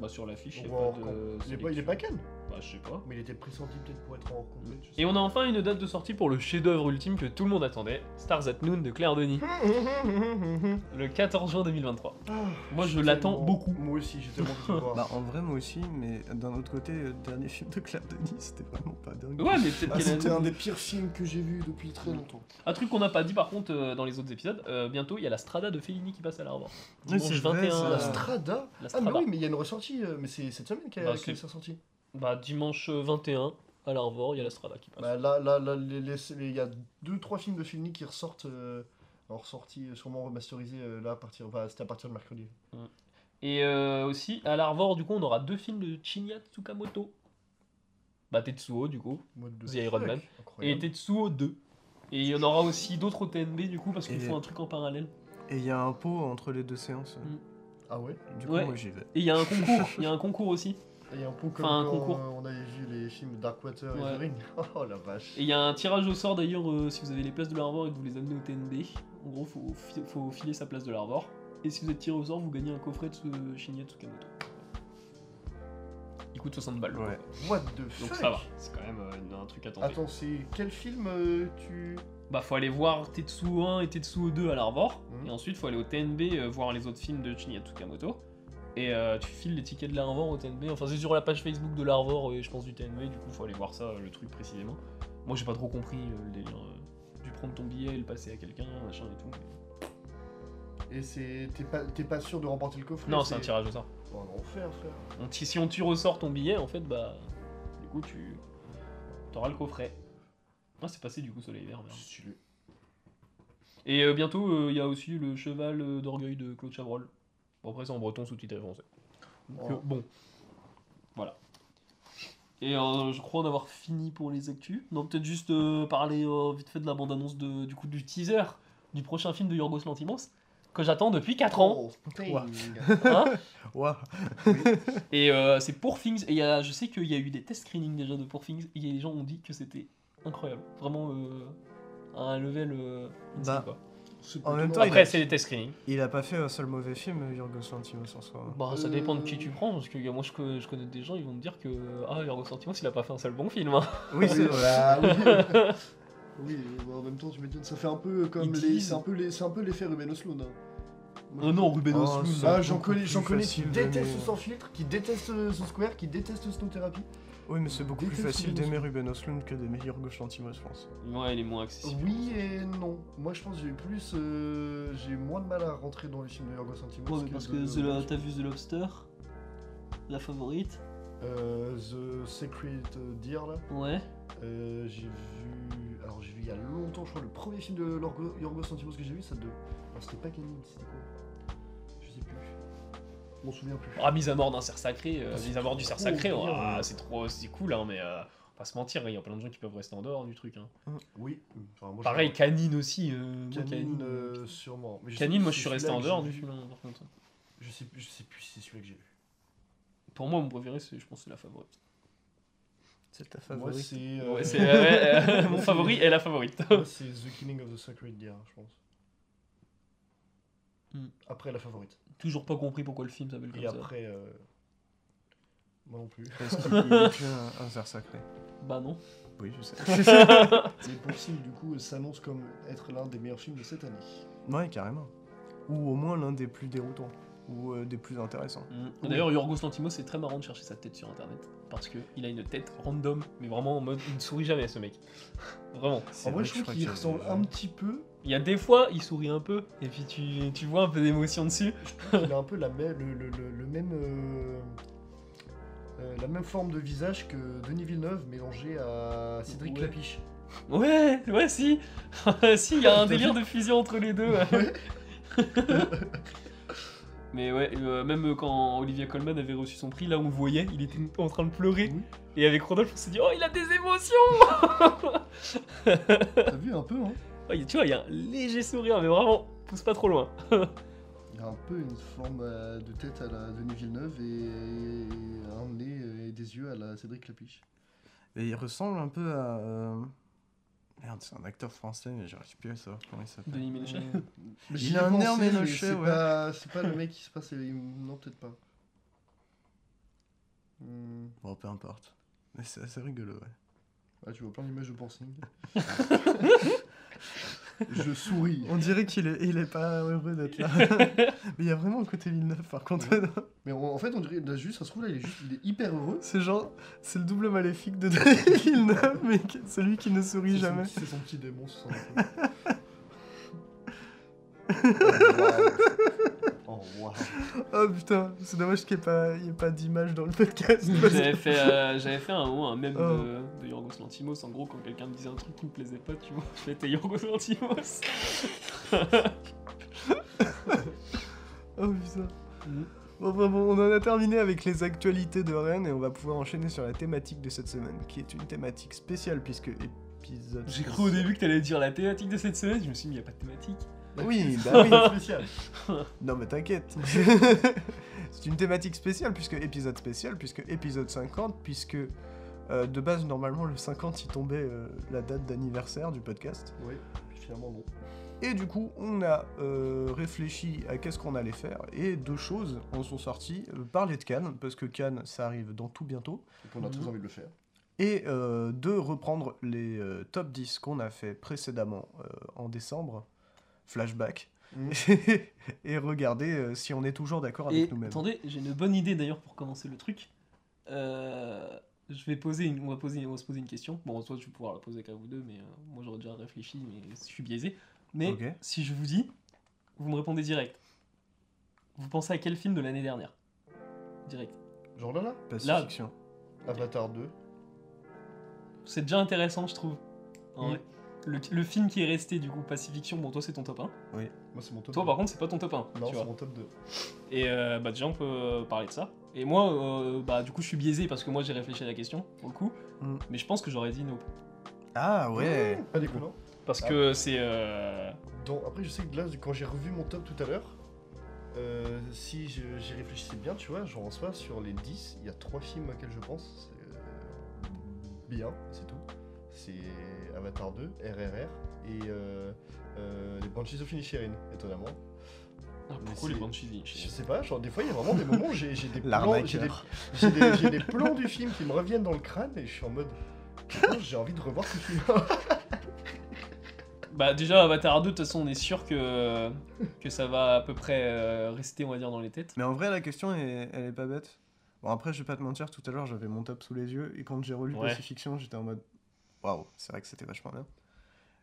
Bah sur l'affiche, il On n'y a pas de. Il est pas, il est pas à Cannes. Bah je sais pas. Mais il était pressenti peut-être pour être en complet. Et on a enfin une date de sortie pour le chef-d'œuvre ultime que tout le monde attendait, Stars at Noon de Claire Denis, [laughs] le 14 juin 2023. Ah, Moi je l'attends beaucoup. Moi aussi, j'ai tellement envie de le voir. [laughs] Bah, en vrai, moi aussi, mais d'un autre côté, le dernier film de Claire Denis, c'était vraiment pas dingue. Ouais, mais peut-être Ah, qu'elle a- c'était un des pires films que j'ai vu depuis très longtemps. Un truc qu'on n'a pas dit par contre euh, dans les autres épisodes, euh, bientôt il y a la Strada de Fellini qui passe à. Oui, Dimanche c'est vrai, 21. ça. La Strada? La Ah, mais Strada. oui, mais il y a une ressortie. euh, Mais c'est cette semaine qu'elle Bah, qu'elle c'est- s'est ressortie. Bah dimanche 21 à l'Arvor, il y a la Strada qui passe. Bah, là, là, là, les- les- les- il y a deux, trois films de Fellini qui ressortent. euh, en ressorti, euh, sûrement remasterisés euh, là à partir. Enfin, c'était à partir de mercredi. Et euh, aussi à l'Arvor, du coup, on aura deux films de Shinya Tsukamoto. Bah Tetsuo du coup, The Iron Man. et. Tetsuo 2. Et il y en aura aussi d'autres au TNB du coup parce qu'ils Et- font un truc en parallèle. Et il y a un pot entre les deux séances. Mm. Ah ouais? Du coup, Ouais. moi j'y vais. Et il y a un [laughs] concours, il y a un concours aussi. Il y a un peu comme Enfin, un quand concours. euh, on avait vu les films Darkwater Ouais. et The Ring. [laughs] Oh la vache. Et il y a un tirage au sort d'ailleurs euh, si vous avez les places de l'Arvor et que vous les amenez au TNB. En gros, faut, fi- faut filer sa place de l'Arvor. Et si vous êtes tiré au sort, vous gagnez un coffret de ce Shinya Tsukamoto. Il coûte 60 balles. le Ouais. What the fuck? Donc ça va, c'est quand même euh, un truc attendu. Attends, c'est quel film euh, tu. bah faut aller voir Tetsuo 1 et Tetsuo 2 à l'Arvor, Mhm. et ensuite faut aller au TNB euh, voir les autres films de Shinya Tsukamoto. Et euh, tu files les tickets de l'Arvor au TNB, enfin c'est sur la page Facebook de l'Arvor et je pense du TNB, du coup faut aller voir ça, euh, le truc précisément. Moi j'ai pas trop compris euh, le délire du prendre ton billet et le passer à quelqu'un, machin et tout. mais- Et c'est. T'es pas, t'es pas sûr de remporter le coffret Non, c'est un tirage au sort. Oh, un enfer, frère. Donc, si, si on tu ressors ton billet, en fait, bah. Du coup, tu. T'auras le coffret. Ah, c'est passé du coup, Soleil Vert. merde. Stylé. Et euh, bientôt, euh, il y a aussi le cheval d'orgueil de Claude Chabrol. Bon, après, c'est en breton sous-titré français. Donc, Oh. euh, bon. Voilà. Et euh, je crois en avoir fini pour les actus. Non, peut-être juste euh, parler euh, vite fait de la bande-annonce de- du coup du teaser du prochain film de Yorgos Lantimos que j'attends depuis 4 ans. Oh, putain. Ouah. Hein. [laughs] Et euh, c'est pour Things. Et il y a, je sais qu'il y a eu des test screenings déjà de pour Things. Et les gens ont dit que c'était incroyable. Vraiment euh, à un level euh, Bah, quoi. En même temps, Après, a- c'est des test screenings. Il a pas fait un seul mauvais film, Yorgos Lanthimos en soi. Bah, ça dépend de Euh. qui tu prends. Parce que euh, moi, je, co- je connais des gens, ils vont me dire que ah, Yorgos Lanthimos, il a pas fait un seul bon film. hein. Oui, c'est Oui, vrai. [laughs] bah, oui. Oui, mais en même temps, tu m'étonnes, ça fait un peu comme Ils les. disent- C'est un peu les- c'est un peu l'effet Ruben Osloon. hein. Moi, Oh non, Ruben Oh, ça- Ah, j'en beaucoup connais, plus j'en connais qui facile détestent. Sans Filtre, qui détestent ce Square, qui détestent Snow Therapy. Oui, mais c'est beaucoup plus facile d'aimer Ruben Östlund que d'aimer Yorgos Lanthimos, je pense. Ouais, il est moins accessible. Oui et non. Moi, je pense que j'ai plus, euh, j'ai moins de mal à rentrer dans les films de Yorgos Lanthimos. Ouais, mais parce que t'as vu The Lobster? La favorite? Euh, The Secret Deer là. Ouais. Euh, j'ai vu. Alors j'ai vu il y a longtemps, je crois, le premier film de Yorgos Lanthimos que j'ai vu, ça de. Alors c'était pas Canine, c'était quoi? Je m'en souviens plus. Ah, mise à mort d'un cerf sacré. euh, Ah, c'est mise à mort du cerf sacré. ouah, ouais. c'est trop. C'est cool, hein, mais. euh, faut pas se mentir, il y a plein de gens qui peuvent rester en dehors du truc. Hein. Oui. Enfin, moi, Pareil, je- Canine aussi. euh, Canine, Canine, euh, euh, sûrement. Mais Canine, moi je suis resté en dehors du film, vu. hein, par contre. Je sais, plus- je sais plus si c'est celui-là que j'ai vu. Pour moi, mon préféré, c'est, je pense, que c'est la favorite. C'est ta Moi, favorite. c'est. euh, Ouais, c'est, ouais, euh, [laughs] [laughs] mon favori est la favorite. moi, c'est The Killing of the Sacred Deer, je pense. Hmm. Après la favorite. Toujours pas compris pourquoi le film s'appelle comme Et ça. après. euh, Moi non plus. Parce qu'il un, un cerf sacré? Bah non. Oui, je sais. [laughs] Pour film, du coup, s'annonce comme être l'un des meilleurs films de cette année. ouais, carrément. Ou au moins l'un des plus déroutants. Ou euh, des plus intéressants. Mm. D'ailleurs, Yorgos Lanthimos, c'est très marrant de chercher sa tête sur internet. Parce qu'il a une tête random, mais vraiment en mode. Il ne sourit jamais, ce mec. [laughs] Vraiment. C'est En vrai, vrai je trouve qu'il ressemble un petit peu. Il y a des fois, il sourit un peu, et puis tu, tu vois un peu d'émotion dessus. Il a un peu la même, le, le- le- le même, euh, euh, la même forme de visage que Denis Villeneuve mélangé à Cédric Ouais. Clapiche. Ouais, ouais, si. [laughs] si, il y a un délire de fusion entre les deux. [laughs] Mais ouais, euh, même quand Olivia Colman avait reçu son prix, là on le voyait, il était en train de pleurer. Oui. Et avec Rodolphe, on s'est dit, oh, il a des émotions [laughs] T'as vu un peu, hein? Ouais, Tu vois, il y a un léger sourire, mais vraiment, pousse pas trop loin. [laughs] Il a un peu une forme euh, de tête à la Denis Villeneuve et un nez et des yeux à la Cédric Clapiche. Et il ressemble un peu à. euh, Merde, c'est un acteur français, mais j'arrive plus à savoir comment il s'appelle. Denis Ménochet. Il a un air c'est ouais. pas- C'est pas le mec qui se passe. Non, peut-être pas. Hmm. Bon, peu importe. Mais c'est assez rigolo, ouais. Ah, tu vois plein d'images de pansing. [laughs] Je souris. On dirait qu'il est, il est pas heureux d'être là. [laughs] mais il y a vraiment un côté Villeneuve, par contre. [laughs] Mais en, en fait, on dirait, là, juste, ça se trouve, là, il est, juste, il est hyper heureux. c'est genre, c'est le double maléfique de Denis [laughs] Villeneuve, mais qui- celui qui ne sourit C'est son jamais. C'est son petit démon, c'est son enfant. Oh, wow. [laughs] Oh putain, c'est dommage qu'il n'y ait pas, il y ait pas d'image dans le podcast. J'avais fait, euh, j'avais fait un un mème Oh. de, de Yorgos Lantimos. En gros, quand quelqu'un me disait un truc qui me plaisait pas, tu vois, je mettais Yorgos Lantimos. [laughs] Oh putain. Mm. Bon, bon, bon, on en a terminé avec les actualités de Rennes et on va pouvoir enchaîner sur la thématique de cette semaine, qui est une thématique spéciale puisque épisode. J'ai cru au début que t'allais dire la thématique de cette semaine, je me suis dit, il n'y a pas de thématique. Oui, bah oui. [laughs] spécial. Non mais t'inquiète. [laughs] c'est une thématique spéciale puisque épisode spécial puisque épisode 50 puisque euh, de base normalement le 50 il tombait euh, la date d'anniversaire du podcast. Oui, puis finalement, non. Et du coup, on a euh, réfléchi à qu'est-ce qu'on allait faire, et deux choses en sont sorties. Parler de Cannes, parce que Cannes, ça arrive dans tout bientôt. Donc, on a très envie de le faire. et euh, de reprendre les euh, top 10 qu'on a fait précédemment euh, en décembre, flashback, Mm. [laughs] et regarder euh, si on est toujours d'accord avec nous-mêmes. attendez, j'ai une bonne idée d'ailleurs pour commencer le truc. Euh, je vais poser une, on, va poser, on va se poser une question. Bon, toi, tu vas pouvoir la poser qu'à vous deux, mais euh, moi j'aurais déjà réfléchi, mais je suis biaisé. Mais si je vous dis, vous me répondez direct. Vous pensez à quel film de l'année dernière? Direct. Genre là, là? Pacifiction. Avatar 2. C'est déjà intéressant, je trouve. En Mm. vrai. Le, le film qui est resté, du coup, Pacifiction, bon, toi c'est ton top 1. Moi, c'est mon top Toi, 2. par contre, c'est pas ton top 1. Non, tu c'est vois. mon top 2. Et euh, bah déjà on peut euh, parler de ça. Et moi, euh, bah du coup je suis biaisé parce que moi j'ai réfléchi à la question pour le coup. Mm. Mais je pense que j'aurais dit Nope. Ah ouais Pas déconnant. Parce Ah. que c'est... euh, Donc, après, je sais que là, quand j'ai revu mon top tout à l'heure, euh, si je- j'y réfléchissais bien, tu vois, genre en soi, sur les 10, il y a 3 films auxquels je pense. C'est euh, bien, c'est tout. C'est Avatar 2, RRR et euh, euh, les Banshees of Inisherin, étonnamment. Ah, Mais pourquoi les c'est- Banshees Je sais pas, genre des fois, il y a vraiment des moments où j'ai des, plans- des, des- des du film qui me reviennent dans le crâne et je suis en mode. Putain, J'ai envie de revoir ce film. Bah déjà Avatar 2, de toute façon on est sûr que, que ça va à peu près euh, rester on va dire dans les têtes. Mais en vrai, la question, est- elle est pas bête. Bon, après, je vais pas te mentir, tout à l'heure, j'avais mon top sous les yeux, et quand j'ai relu Ouais. Pacifiction, j'étais en mode waouh, c'est vrai que c'était vachement bien.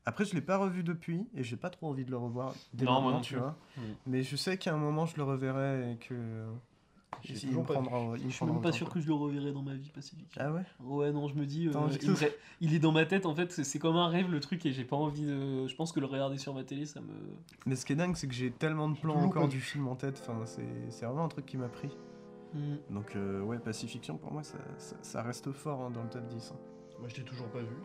Après, je l'ai pas revu depuis, et j'ai pas trop envie de le revoir dès Non, moi non tu vois. Mm. Mais je sais qu'à un moment, je le reverrai et que. Je suis même pas sûr que je le reverrai dans ma vie Pacifique. Ah ouais? Ouais non je me dis, euh, il, me est dans ma tête en fait, c'est comme un rêve le truc et j'ai pas envie de... Je pense que le regarder sur ma télé ça me... Mais ce qui est dingue, c'est que j'ai tellement de plans encore du film en tête, enfin, c'est c'est vraiment un truc qui m'a pris. Mm. Donc, euh, ouais, Pacifiction, pour moi, ça, ça, ça reste fort hein, dans le top 10. hein. Moi, je l'ai toujours pas vu.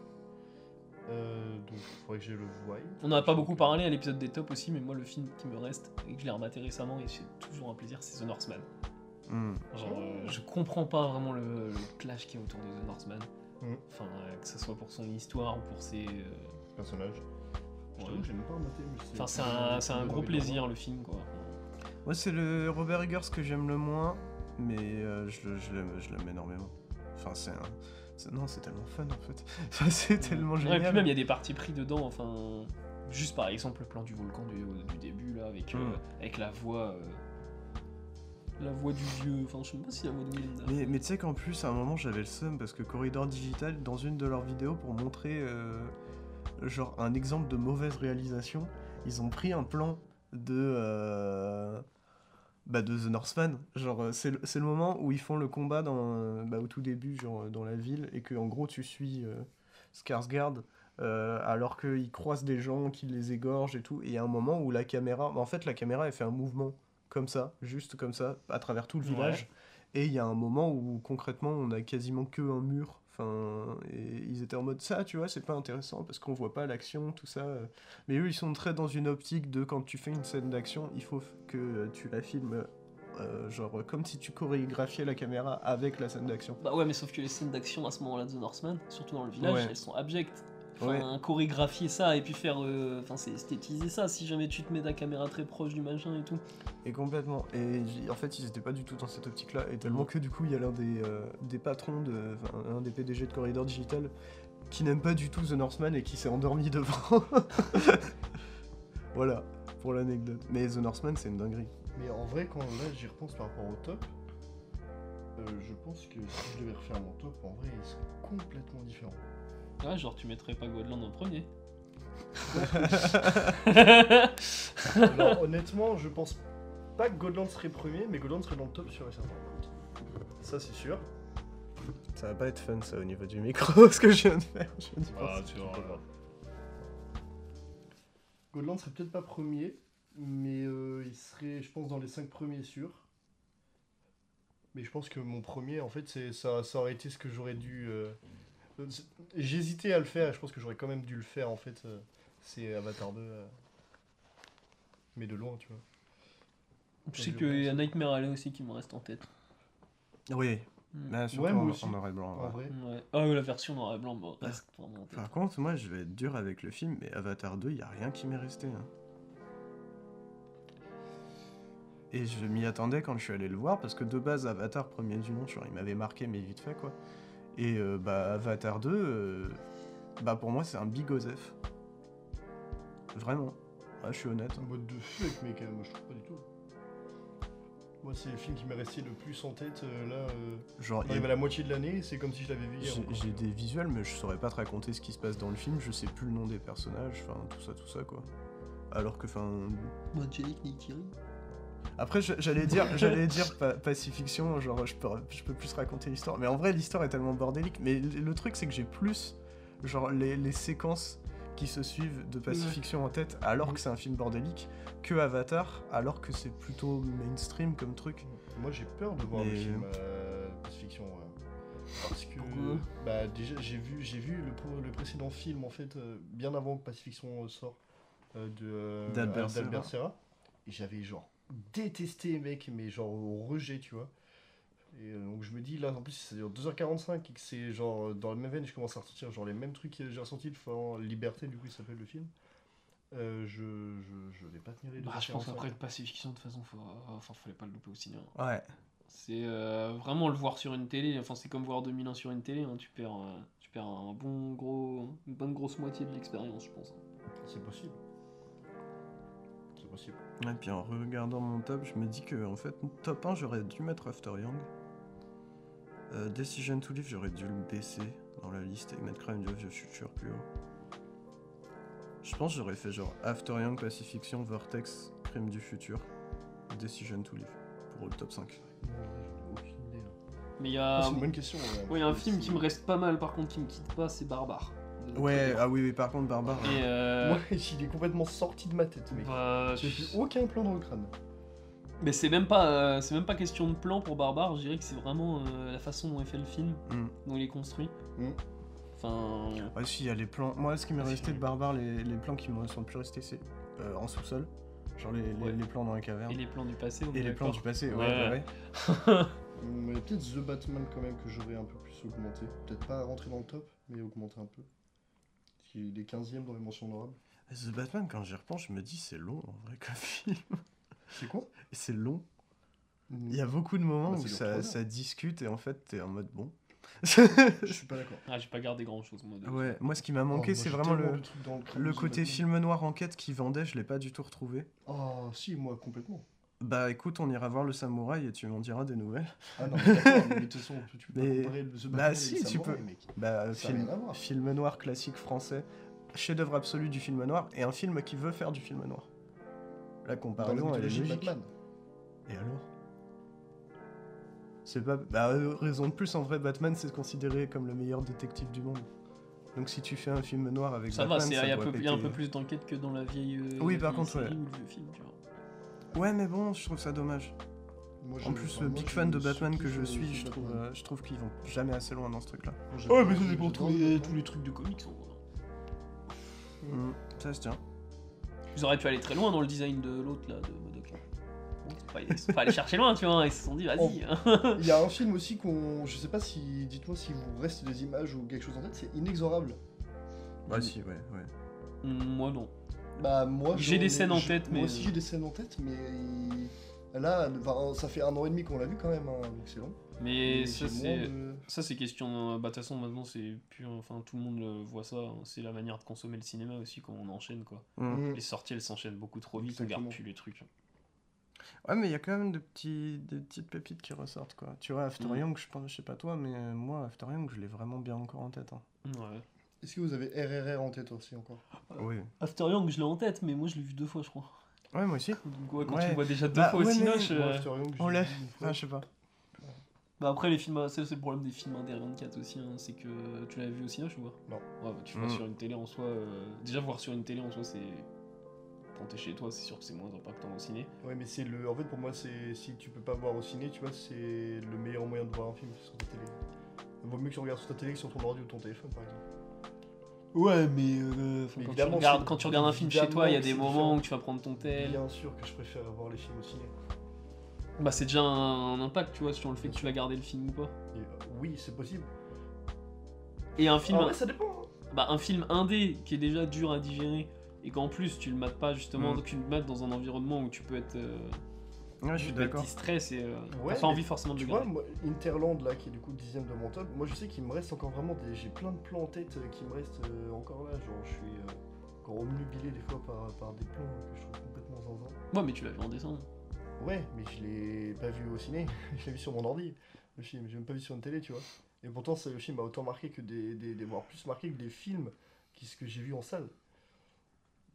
Euh, donc, il faudrait que je le voie. On en a pas beaucoup parlé à l'épisode des tops aussi, mais moi le film qui me reste et que je l'ai rematé récemment et c'est toujours un plaisir, c'est The Northman. Hmm. Genre, euh, je comprends pas vraiment le, le clash qui est autour de The Northman. Mhm. Enfin, euh, que ce soit pour son histoire ou pour ses. euh, Personnage. Je ouais. t'avoue que j'ai même pas rematé. mais Enfin, c'est un, c'est un gros plaisir le film quoi. Moi, c'est le Robert Eggers que j'aime le moins, mais euh, je, le- je l'aime je l'aime énormément. Enfin, c'est un. Non, c'est tellement fun en fait. [laughs] C'est tellement Ouais, et génial. puis même il y a des parties pris dedans, enfin. Juste par exemple le plan du volcan du, du début là, avec, euh, Mhm. avec la voix. euh, la voix du vieux. Enfin, je sais pas si la voix de Melinda. Mais, mais tu sais qu'en plus, à un moment, j'avais le seum parce que Corridor Digital, dans une de leurs vidéos, pour montrer euh, genre un exemple de mauvaise réalisation, ils ont pris un plan de, bah, de The Northman. Genre, euh, c'est le, c'est le moment où ils font le combat dans, euh, bah, au tout début, genre euh, dans la ville, et que en gros, tu suis euh, Skarsgård. euh, alors qu'ils croisent des gens, qu'ils les égorgent et tout, et il y a un moment où la caméra, en fait la caméra elle fait un mouvement comme ça, juste comme ça, à travers tout le Ouais. village, et il y a un moment où concrètement on a quasiment que un mur. Enfin, et ils étaient en mode ça, tu vois, c'est pas intéressant parce qu'on voit pas l'action, tout ça. Mais eux, ils sont très dans une optique de quand tu fais une scène d'action, il faut que tu la filmes, euh, genre comme si tu chorégraphiais la caméra avec la scène d'action. Bah ouais, mais sauf que les scènes d'action à ce moment-là de The Northman, surtout dans le village, Ouais. elles sont abjectes. Ouais. Chorégraphier ça et puis faire. euh, Enfin, c'est esthétiser ça si jamais tu te mets ta caméra très proche du machin et tout. Et complètement. Et en fait, ils étaient pas du tout dans cette optique-là. Et tellement Mhm. que du coup, il y a l'un des, euh, des patrons, de, un des PDG de Corridor Digital, qui n'aime pas du tout The Northman et qui s'est endormi [laughs] devant. [laughs] voilà, pour l'anecdote. Mais The Northman, c'est une dinguerie. Mais en vrai, quand là j'y repense par rapport au top, euh, je pense que si je devais refaire mon top, en vrai, il serait complètement différent. Ouais, genre tu mettrais pas Godland en premier. [laughs] Alors, [laughs] honnêtement, je pense pas que Godland serait premier, mais Godland serait dans le top sur et certain. Ça, c'est sûr. Ça va pas être fun, ça, au niveau du micro, [laughs] ce que je viens de faire. Je viens d'y Ah, tu vois. Godland serait peut-être pas premier, mais euh, il serait, je pense, dans les 5 premiers sûrs. Mais je pense que mon premier, en fait, c'est ça, ça aurait été ce que j'aurais dû. euh, J'hésitais à le faire, et je pense que j'aurais quand même dû le faire, en fait. euh, c'est Avatar 2. euh, Mais de loin, tu vois. Je sais Je qu'il y a pense. Nightmare Alley aussi qui me reste en tête. Oui, Mm. mais surtout Ouais, moi en, aussi. en noir et blanc. En ouais. vrai. Ouais. Ah ouais, la version noir et blanc me reste vraiment en tête. Par contre, moi, je vais être dur avec le film, mais Avatar 2, il y a rien qui m'est resté. hein. Et je m'y attendais quand je suis allé le voir, parce que de base, Avatar, premier du nom, genre, il m'avait marqué, mais vite fait, quoi. Et euh, bah, Avatar 2, euh, bah, pour moi, c'est un big Osef. Vraiment. Ah, je suis honnête. En mode de fuck, mec, moi je trouve pas du tout. Moi, c'est le film qui m'est resté le plus en tête. euh, là, euh, Genre, on il y a- arrive à la moitié de l'année, c'est comme si je l'avais vu hier. j'ai des visuels, mais je saurais pas te raconter ce qui se passe dans le film. Je sais plus le nom des personnages, enfin, tout ça, tout ça, quoi. Alors que, enfin, Angelique Neytiri. Après, j'allais dire, j'allais dire pa- pacifiction, genre je peux, je peux plus raconter l'histoire. Mais en vrai, l'histoire est tellement bordélique. Mais le, le truc, c'est que j'ai plus, genre, les, les séquences qui se suivent de pacifiction en tête, alors que c'est un film bordélique, que Avatar, alors que c'est plutôt mainstream comme truc. Moi, j'ai peur de voir le Mais- film euh, Pacifiction. ouais. Parce que. Pourquoi? bah, déjà, j'ai vu, j'ai vu le, le précédent film, en fait, euh, bien avant que Pacifiction euh, sort, euh, de, euh, D'Albert. Serra. Et j'avais, genre, détesté, mec, mais genre au rejet, tu vois. Et euh, donc, je me dis, là, en plus, c'est 2h45 et que c'est genre dans la même veine, je commence à ressentir genre les mêmes trucs que j'ai ressentis devant Liberté, du coup, il s'appelle le film. Euh, je, je, je vais pas tenir les Bah, 2h45. je pense qu'après le Pacifiction, de toute façon, faut... enfin, fallait pas le louper au cinéma. Ouais. C'est euh, vraiment le voir sur une télé, enfin, c'est comme voir 2001 sur une télé, hein, tu, perds, euh, tu perds un bon gros, une bonne grosse moitié de l'expérience, je pense. C'est possible. C'est possible. Et puis en regardant mon top, je me dis que, en fait, top 1, j'aurais dû mettre After Young. Euh, Decision to Live, j'aurais dû le baisser dans la liste et mettre Crime of the Future plus haut. Je pense que j'aurais fait genre After Young, Pacifiction, Vortex, Crime du futur, Decision to Live pour le top 5. Non, en vrai, j'en ai aucune idée. là. Mais il y Ah, a c'est une bonne question. ouais. ouais, un film qui me reste pas mal, par contre, qui me quitte pas, c'est Barbare. Ouais, ah oui, oui, par contre, Barbare. Et euh, Moi, [laughs] il est complètement sorti de ma tête, mec. bah, J'ai plus aucun plan dans le crâne. Mais c'est même pas, euh, c'est même pas question de plan pour Barbare. Je dirais que c'est vraiment euh, la façon dont est fait le film, Hmm. dont il est construit. Mm. Enfin, Ouais, si, il y a les plans. Moi, ce qui m'est Ah, resté de Barbare, les, les plans qui me sont le plus restés, c'est euh, en sous-sol. Genre les, les- Ouais. les plans dans la caverne. et les plans du passé. Et les plans du passé, ouais, Ouais. ouais, ouais. [laughs] Mais peut-être The Batman quand même que j'aurais un peu plus augmenté. Peut-être pas rentrer dans le top, mais augmenter un peu. Qu'il est 15ème dans les mentions honorables. The Batman, quand j'y repense, je me dis c'est long en vrai comme film. C'est quoi? C'est long. Il y a beaucoup de moments Bah, où ça, discute et en fait t'es en mode bon. Je suis pas d'accord. Ah, j'ai pas gardé grand chose moi. de- ouais, moi ce qui m'a manqué Oh, moi, c'est vraiment le, le côté Batman. film noir enquête qui vendait, je l'ai pas du tout retrouvé. Oh, si, moi, complètement. Bah écoute, on ira voir le samouraï et tu m'en diras des nouvelles. Ah non, mais de toute façon, tu peux Mais- pas comparer le The Batman bah et si, tu peux. mec. Bah Ça film, noir classique français, chef-d'œuvre absolu du film noir et un film qui veut faire du film noir. La Dans la comparaison elle est logique. Batman. Et alors? C'est pas. Bah, euh, raison de plus, en vrai, Batman, c'est considéré comme le meilleur détective du monde. Donc si tu fais un film noir avec Ça Batman, va, c'est- il y, a doit peu- il y a un peu plus d'enquête que dans la vieille. euh, Oui, par vieille contre, ouais. série ou le vieux film, tu vois. Ouais, mais bon, je trouve ça dommage. Moi, En plus, enfin, le moi, big fan de Batman que je suis, je trouve, euh, je trouve qu'ils vont jamais assez loin dans ce truc-là. Ouais, mais ça c'est pour tous les, tous les trucs de comics. en gros. Mm, ça se tient. Ils auraient pu aller très loin dans le design de l'autre là, de Modoc. pas, ils sont pas allés chercher loin, tu vois. Ils se sont dit, vas-y. hein. Il y a un film aussi qu'on. Je sais pas si. Dites-moi si vous reste des images ou quelque chose en tête, c'est Inexorable. Bah si, ouais, ouais. Moi non. Bah, moi. J'ai des scènes en tête, mais- Moi aussi, j'ai des scènes en tête, mais. Là, ça fait un an et demi qu'on l'a vu quand même, hein, donc c'est long. Mais Mais ça c'est. de- Ça c'est question. Bah de toute façon maintenant c'est plus. Enfin tout le monde voit ça. hein. C'est la manière de consommer le cinéma aussi quand on enchaîne quoi. Mm. Mm. Les sorties elles s'enchaînent beaucoup trop vite. On Exactement. garde plus les trucs. Ouais, mais il y a quand même de petits, des petites pépites qui ressortent, quoi. Tu vois, After Mm. Young, je, pense, je sais pas toi, mais euh, moi, After Young, je l'ai vraiment bien encore en tête. hein. Ouais. Est-ce que vous avez RRR en tête aussi encore? Oui. After Young je l'ai en tête mais moi je l'ai vu deux fois je crois. Ouais, moi aussi. Donc ouais, quand Ouais. tu le vois déjà deux Bah, fois au ouais, euh, After Young, on l'a-. Ah, je sais pas. Bah après les films, c'est le problème des films indés 24 aussi, hein, c'est que tu l'avais vu au cinéma ou pas Non. Ouais, bah, tu vois Mm. sur une télé en soi, euh, déjà voir sur une télé en soi c'est... Quand t'es chez toi c'est sûr que c'est moins impactant au ciné. Ouais, mais c'est le. En fait, pour moi, c'est si tu peux pas voir au ciné, tu vois, c'est le meilleur moyen de voir un film sur ta télé. Il vaut mieux que tu regardes sur ta télé que sur ton ordi ou ton téléphone, par exemple. Ouais mais, euh, Mais quand, tu regardes, quand tu regardes un film chez toi, il y a des moments différent. où tu vas prendre ton tel. Bien sûr que je préfère voir les films au ciné. Bah c'est déjà un, impact tu vois sur le fait que tu vas garder le film ou pas. Et, euh, oui, c'est possible. Et un film, vrai, ça dépend. hein. bah, un film indé qui est déjà dur à digérer et qu'en plus tu le mates pas justement, Mm. donc tu le mates dans un environnement où tu peux être... euh, Ouais, je suis d'accord. petit stress et euh, Ouais, t'as pas envie forcément de Tu vois, moi, Interland, là, qui est du coup le dixième de mon top, moi je sais qu'il me reste encore vraiment des. J'ai plein de plans en tête euh, qui me restent euh, encore là. Genre, je suis euh, encore omnubilé des fois par, par des plans que je trouve complètement zinzin. Ouais, mais tu l'as vu en dessin. Ouais, mais je l'ai pas vu au ciné, [laughs] je l'ai vu sur mon ordi, le film, j'ai même pas vu sur une télé, tu vois. Et pourtant, c'est- le film m'a autant marqué que des, des, des- voire plus marqué que des films qui, ce que j'ai vu en salle.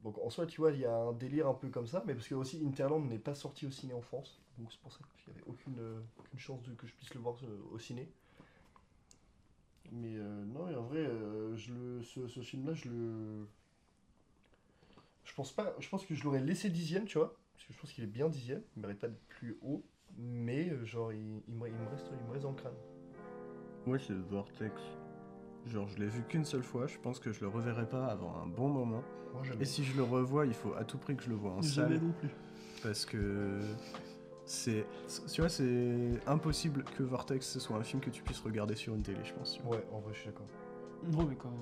Donc en soi, tu vois, il y a un délire un peu comme ça, mais parce que aussi Interland n'est pas sorti au ciné en France, donc c'est pour ça qu'il n'y avait aucune, euh, aucune chance de, que je puisse le voir euh, au ciné. Mais euh, non, et en vrai, euh, je le, ce, ce film-là, je le. Je pense pas. Je pense que je l'aurais laissé dixième, tu vois. Parce que je pense qu'il est bien dixième. Il mérite pas d'être plus haut. Mais euh, genre, il, il me, il me reste, il me reste dans le crâne. Ouais, c'est Vortex. Genre, je l'ai vu qu'une seule fois, je pense que je le reverrai pas avant un bon moment. Moi. Et si je le revois, il faut à tout prix que je le vois en Jamais salle. non plus. Parce que c'est. Tu vois, c'est impossible que Vortex ce soit un film que tu puisses regarder sur une télé, je pense. Ouais, en vrai, je suis d'accord. Non, mais quand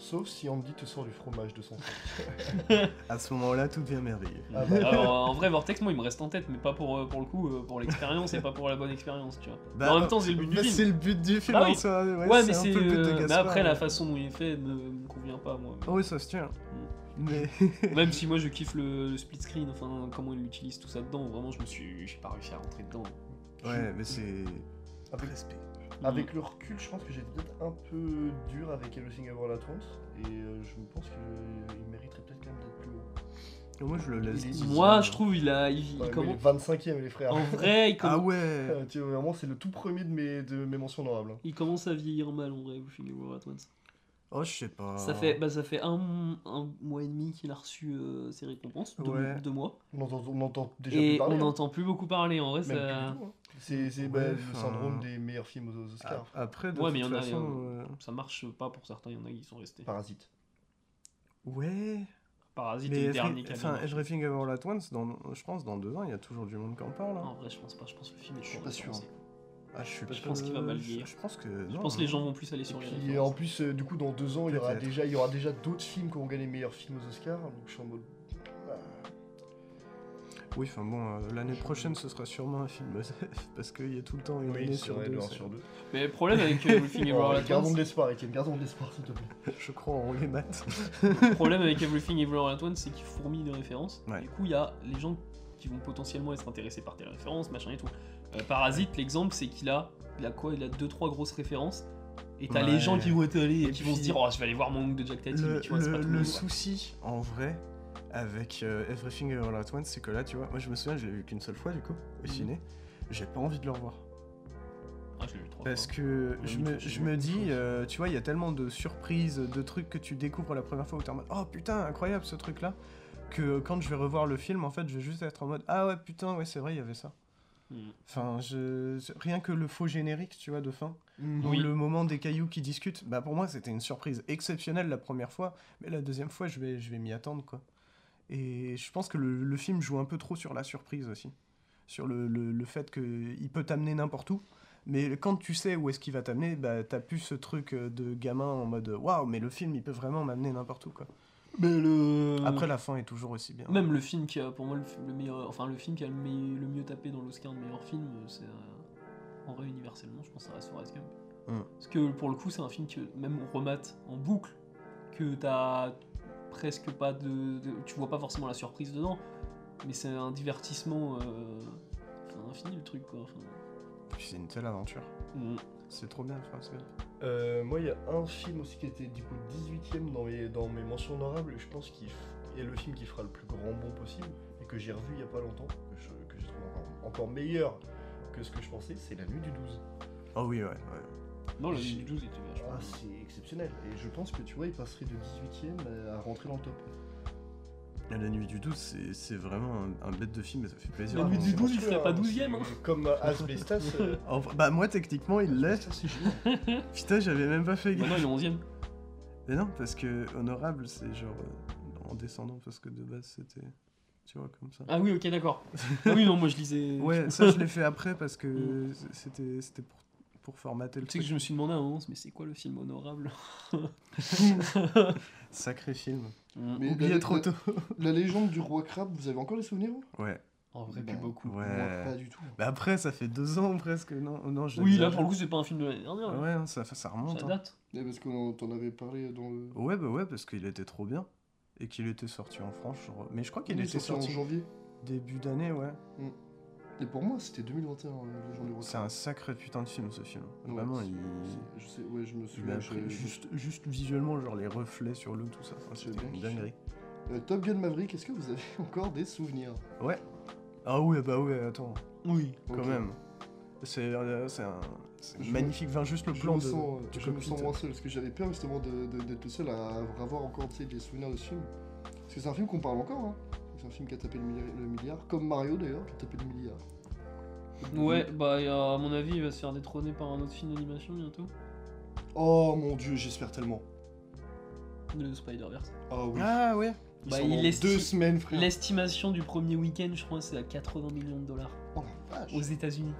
Sauf si Andy te sort du fromage de son sac. [laughs] À ce moment-là, tout devient merveilleux. Ah bah. Alors, en vrai, Vortex, moi, il me reste en tête, mais pas pour, euh, pour le coup, euh, pour l'expérience et pas pour la bonne expérience, tu vois. Bah, en même temps, c'est le but du bah, film. C'est le but du film Bah en soi, Ouais, Ouais, mais c'est euh, mais après, la façon dont il est fait ne me convient pas, moi. Ah oui, ça se tient. Mais. [laughs] Même si moi, je kiffe le, le split screen, enfin, comment il utilise tout ça dedans, vraiment, je me suis. J'ai pas réussi à rentrer dedans. ouais, mais c'est. Avec, Respect. Avec le recul, je pense que j'étais peut-être un peu dur avec Everything Ever At Once. Et euh, je pense qu'il mériterait peut-être quand même d'être plus haut. Moi, je le laisse. Moi, je trouve, il a. Il, il Ouais, mais commence- il est 25ème, les frères. En vrai, [laughs] il, Ah comm- ouais Euh, tu vois, vraiment, c'est le tout premier de mes, de mes mentions honorables. il commence à vieillir mal, en vrai, Everything Everywhere at Once. Oh, je sais pas. Ça fait, bah, ça fait un, un mois et demi qu'il a reçu euh, ses récompenses, deux, Ouais. deux mois. On entend, on entend déjà et plus parler. on hein. n'entend plus beaucoup parler, en vrai, ça... hein. C'est c'est, Ouais, bah, le syndrome des meilleurs films aux Oscars. Après, de Ouais, mais toute il y en a, façon, euh, ça marche pas pour certains, il y en a qui sont restés. Parasite. Ouais. Parasite Mais est le dernier enfin. Everything Ever At Once, dans, je pense dans deux ans, il y a toujours du monde qui en parle. hein. En vrai, je pense pas, je pense que le film est Je suis pas sûr. Ah, je suis Je pense qu'il va mal je- vieillir. Je pense que. Je non, pense que les hein. gens vont plus aller sur les Et en plus, euh, du coup, dans deux ans, il y aura déjà, il y aura déjà d'autres films qui vont gagner meilleurs films aux Oscars. Donc je suis en mode. ah, Oui, enfin bon, euh, l'année prochaine, ce sera sûrement un film [laughs] parce qu'il y a tout le temps une Oui, année sur vrai, deux. un sur deux. Mais le problème avec euh, Everything Everywhere at gardons Once, de l'espoir, Etienne, gardons de l'espoir, s'il te plaît. [laughs] Je crois en les maths. [laughs] le problème avec Everything Everywhere at Once, c'est qu'il fourmille de références. Ouais. Du coup, il y a les gens qui vont potentiellement être intéressés par tes références, machin et tout. Euh, Parasite, l'exemple, c'est qu'il a, il a quoi Il a deux trois grosses références. Et t'as Ouais. les gens qui vont être allés et, Et qui vont se dire, oh, je vais aller voir mon oncle de Jack Tati, Le, mais tu vois, c'est pas le- tout le le monde. quoi. souci, en vrai, avec euh, Everything Ever At Once, c'est que là, tu vois, moi je me souviens, je l'ai vu qu'une seule fois du coup, au Mhm. ciné. J'ai pas envie de le revoir. Ah, je l'ai vu trois Parce fois. que je me, je me dis, euh, tu vois, il y a tellement de surprises, de trucs que tu découvres la première fois où t'es en mode Oh putain, incroyable ce truc là, que quand je vais revoir le film, en fait, je vais juste être en mode Ah ouais, putain, ouais, c'est vrai, il y avait ça. Hmm. Enfin, je... rien que le faux générique, tu vois, de fin, ou Oui. le moment des cailloux qui discutent, bah pour moi, c'était une surprise exceptionnelle la première fois, mais la deuxième fois, je vais, je vais m'y attendre, quoi. Et je pense que le, le film joue un peu trop sur la surprise aussi. Sur le, le, le fait qu'il peut t'amener n'importe où. Mais quand tu sais où est-ce qu'il va t'amener, bah, t'as plus ce truc euh, de gamin en mode waouh, mais le film il peut vraiment m'amener n'importe où quoi. Mais le. Après la fin est toujours aussi bien. Même le film qui a, pour moi, le, meilleur, enfin le film qui a le, me- le mieux tapé dans l'Oscar de meilleur film, c'est euh, en vrai universellement, je pense que ça reste Forrest Gump. Mm. Parce que pour le coup, c'est un film que même on remate en boucle, que t'as presque pas de, de- tu vois pas forcément la surprise dedans, mais c'est un divertissement, euh, enfin infini le truc quoi. Enfin, Puis c'est une telle aventure. on- C'est trop bien Forrest Gump. Euh, moi, il y a un film aussi qui était du coup 18ème dans mes, dans mes mentions honorables, et je pense qu'il f- est le film qui fera le plus grand bond possible, et que j'ai revu il y a pas longtemps, que je, que je trouve encore, encore meilleur que ce que je pensais, c'est La Nuit du 12. Oh oui, ouais. ouais. Non, la nuit du 12 était vachement. Ah, c'est exceptionnel, et je pense que tu vois, il passerait de 18ème à à rentrer dans le top. La nuit du 12, c'est- vraiment un, un bête de film et ça fait plaisir. La nuit du C'est 12, il ferait pas hein, 12e, c'est hein. Comme Asbestas. euh, [laughs] Enfin, bah moi techniquement il l'est. [laughs] Putain, j'avais même pas fait gaffe. Maintenant, il est 11ème. Mais non, parce que honorable, c'est genre euh, en descendant, parce que de base c'était. Tu vois, comme ça. Ah oui, ok, d'accord. Ah oui, non, moi je lisais. Ouais, ça je l'ai fait après parce que [laughs] Mm. c'était c'était pour, pour formater le Tu sais truc. que je me suis demandé à un moment, mais c'est quoi le film honorable? [laughs] Sacré film. Mais Oublié la- trop la- tôt. [laughs] La légende du roi crabe, vous avez encore les souvenirs vous? Ouais. En vrai, Bah, plus beaucoup. Ouais. Moi, pas du tout. Mais après, ça fait deux ans presque, non, non je Oui, là pour le coup, c'est pas un film de l'année dernière. Ouais, hein, ça, ça remonte. Ça hein. date. Ouais, parce qu'on t'en avait parlé dans le. Ouais, bah ouais, parce qu'il était trop bien. Et qu'il était sorti en France. genre- Mais je crois qu'il était sorti en janvier. début d'année, ouais. Et pour moi, c'était 2021, euh, gens du C'est un sacré putain de film ce film. Ouais, Vraiment, c'est- il. c'est- Je sais, ouais, je me souviens. je- je- juste, juste visuellement, genre les reflets sur l'eau, tout ça. Enfin, J'ai C'était bien une dinguerie. Euh, Top Gun Maverick, est-ce que vous avez [laughs] encore des souvenirs? Ah ouais, bah ouais, attends, Oui. quand même. C'est euh, c'est un c'est Je magnifique, enfin, juste le Je plan me de, sens, du je me sens moins seul parce que j'avais peur justement de- de- d'être le seul à avoir encore des souvenirs de ce film. Parce que c'est un film qu'on parle encore. Hein. Film qui a tapé le milliard, le milliard, comme Mario d'ailleurs, qui a tapé le milliard. Ouais, bah, à mon avis, il va se faire détrôner par un autre film d'animation bientôt. Oh mon dieu, j'espère tellement. Le Spider-Verse. Ah oui. Ah ouais Ils bah, sont il deux semaines, frère. L'estimation du premier week-end, je crois, c'est à 80 millions de dollars Oh la vache. aux États-Unis.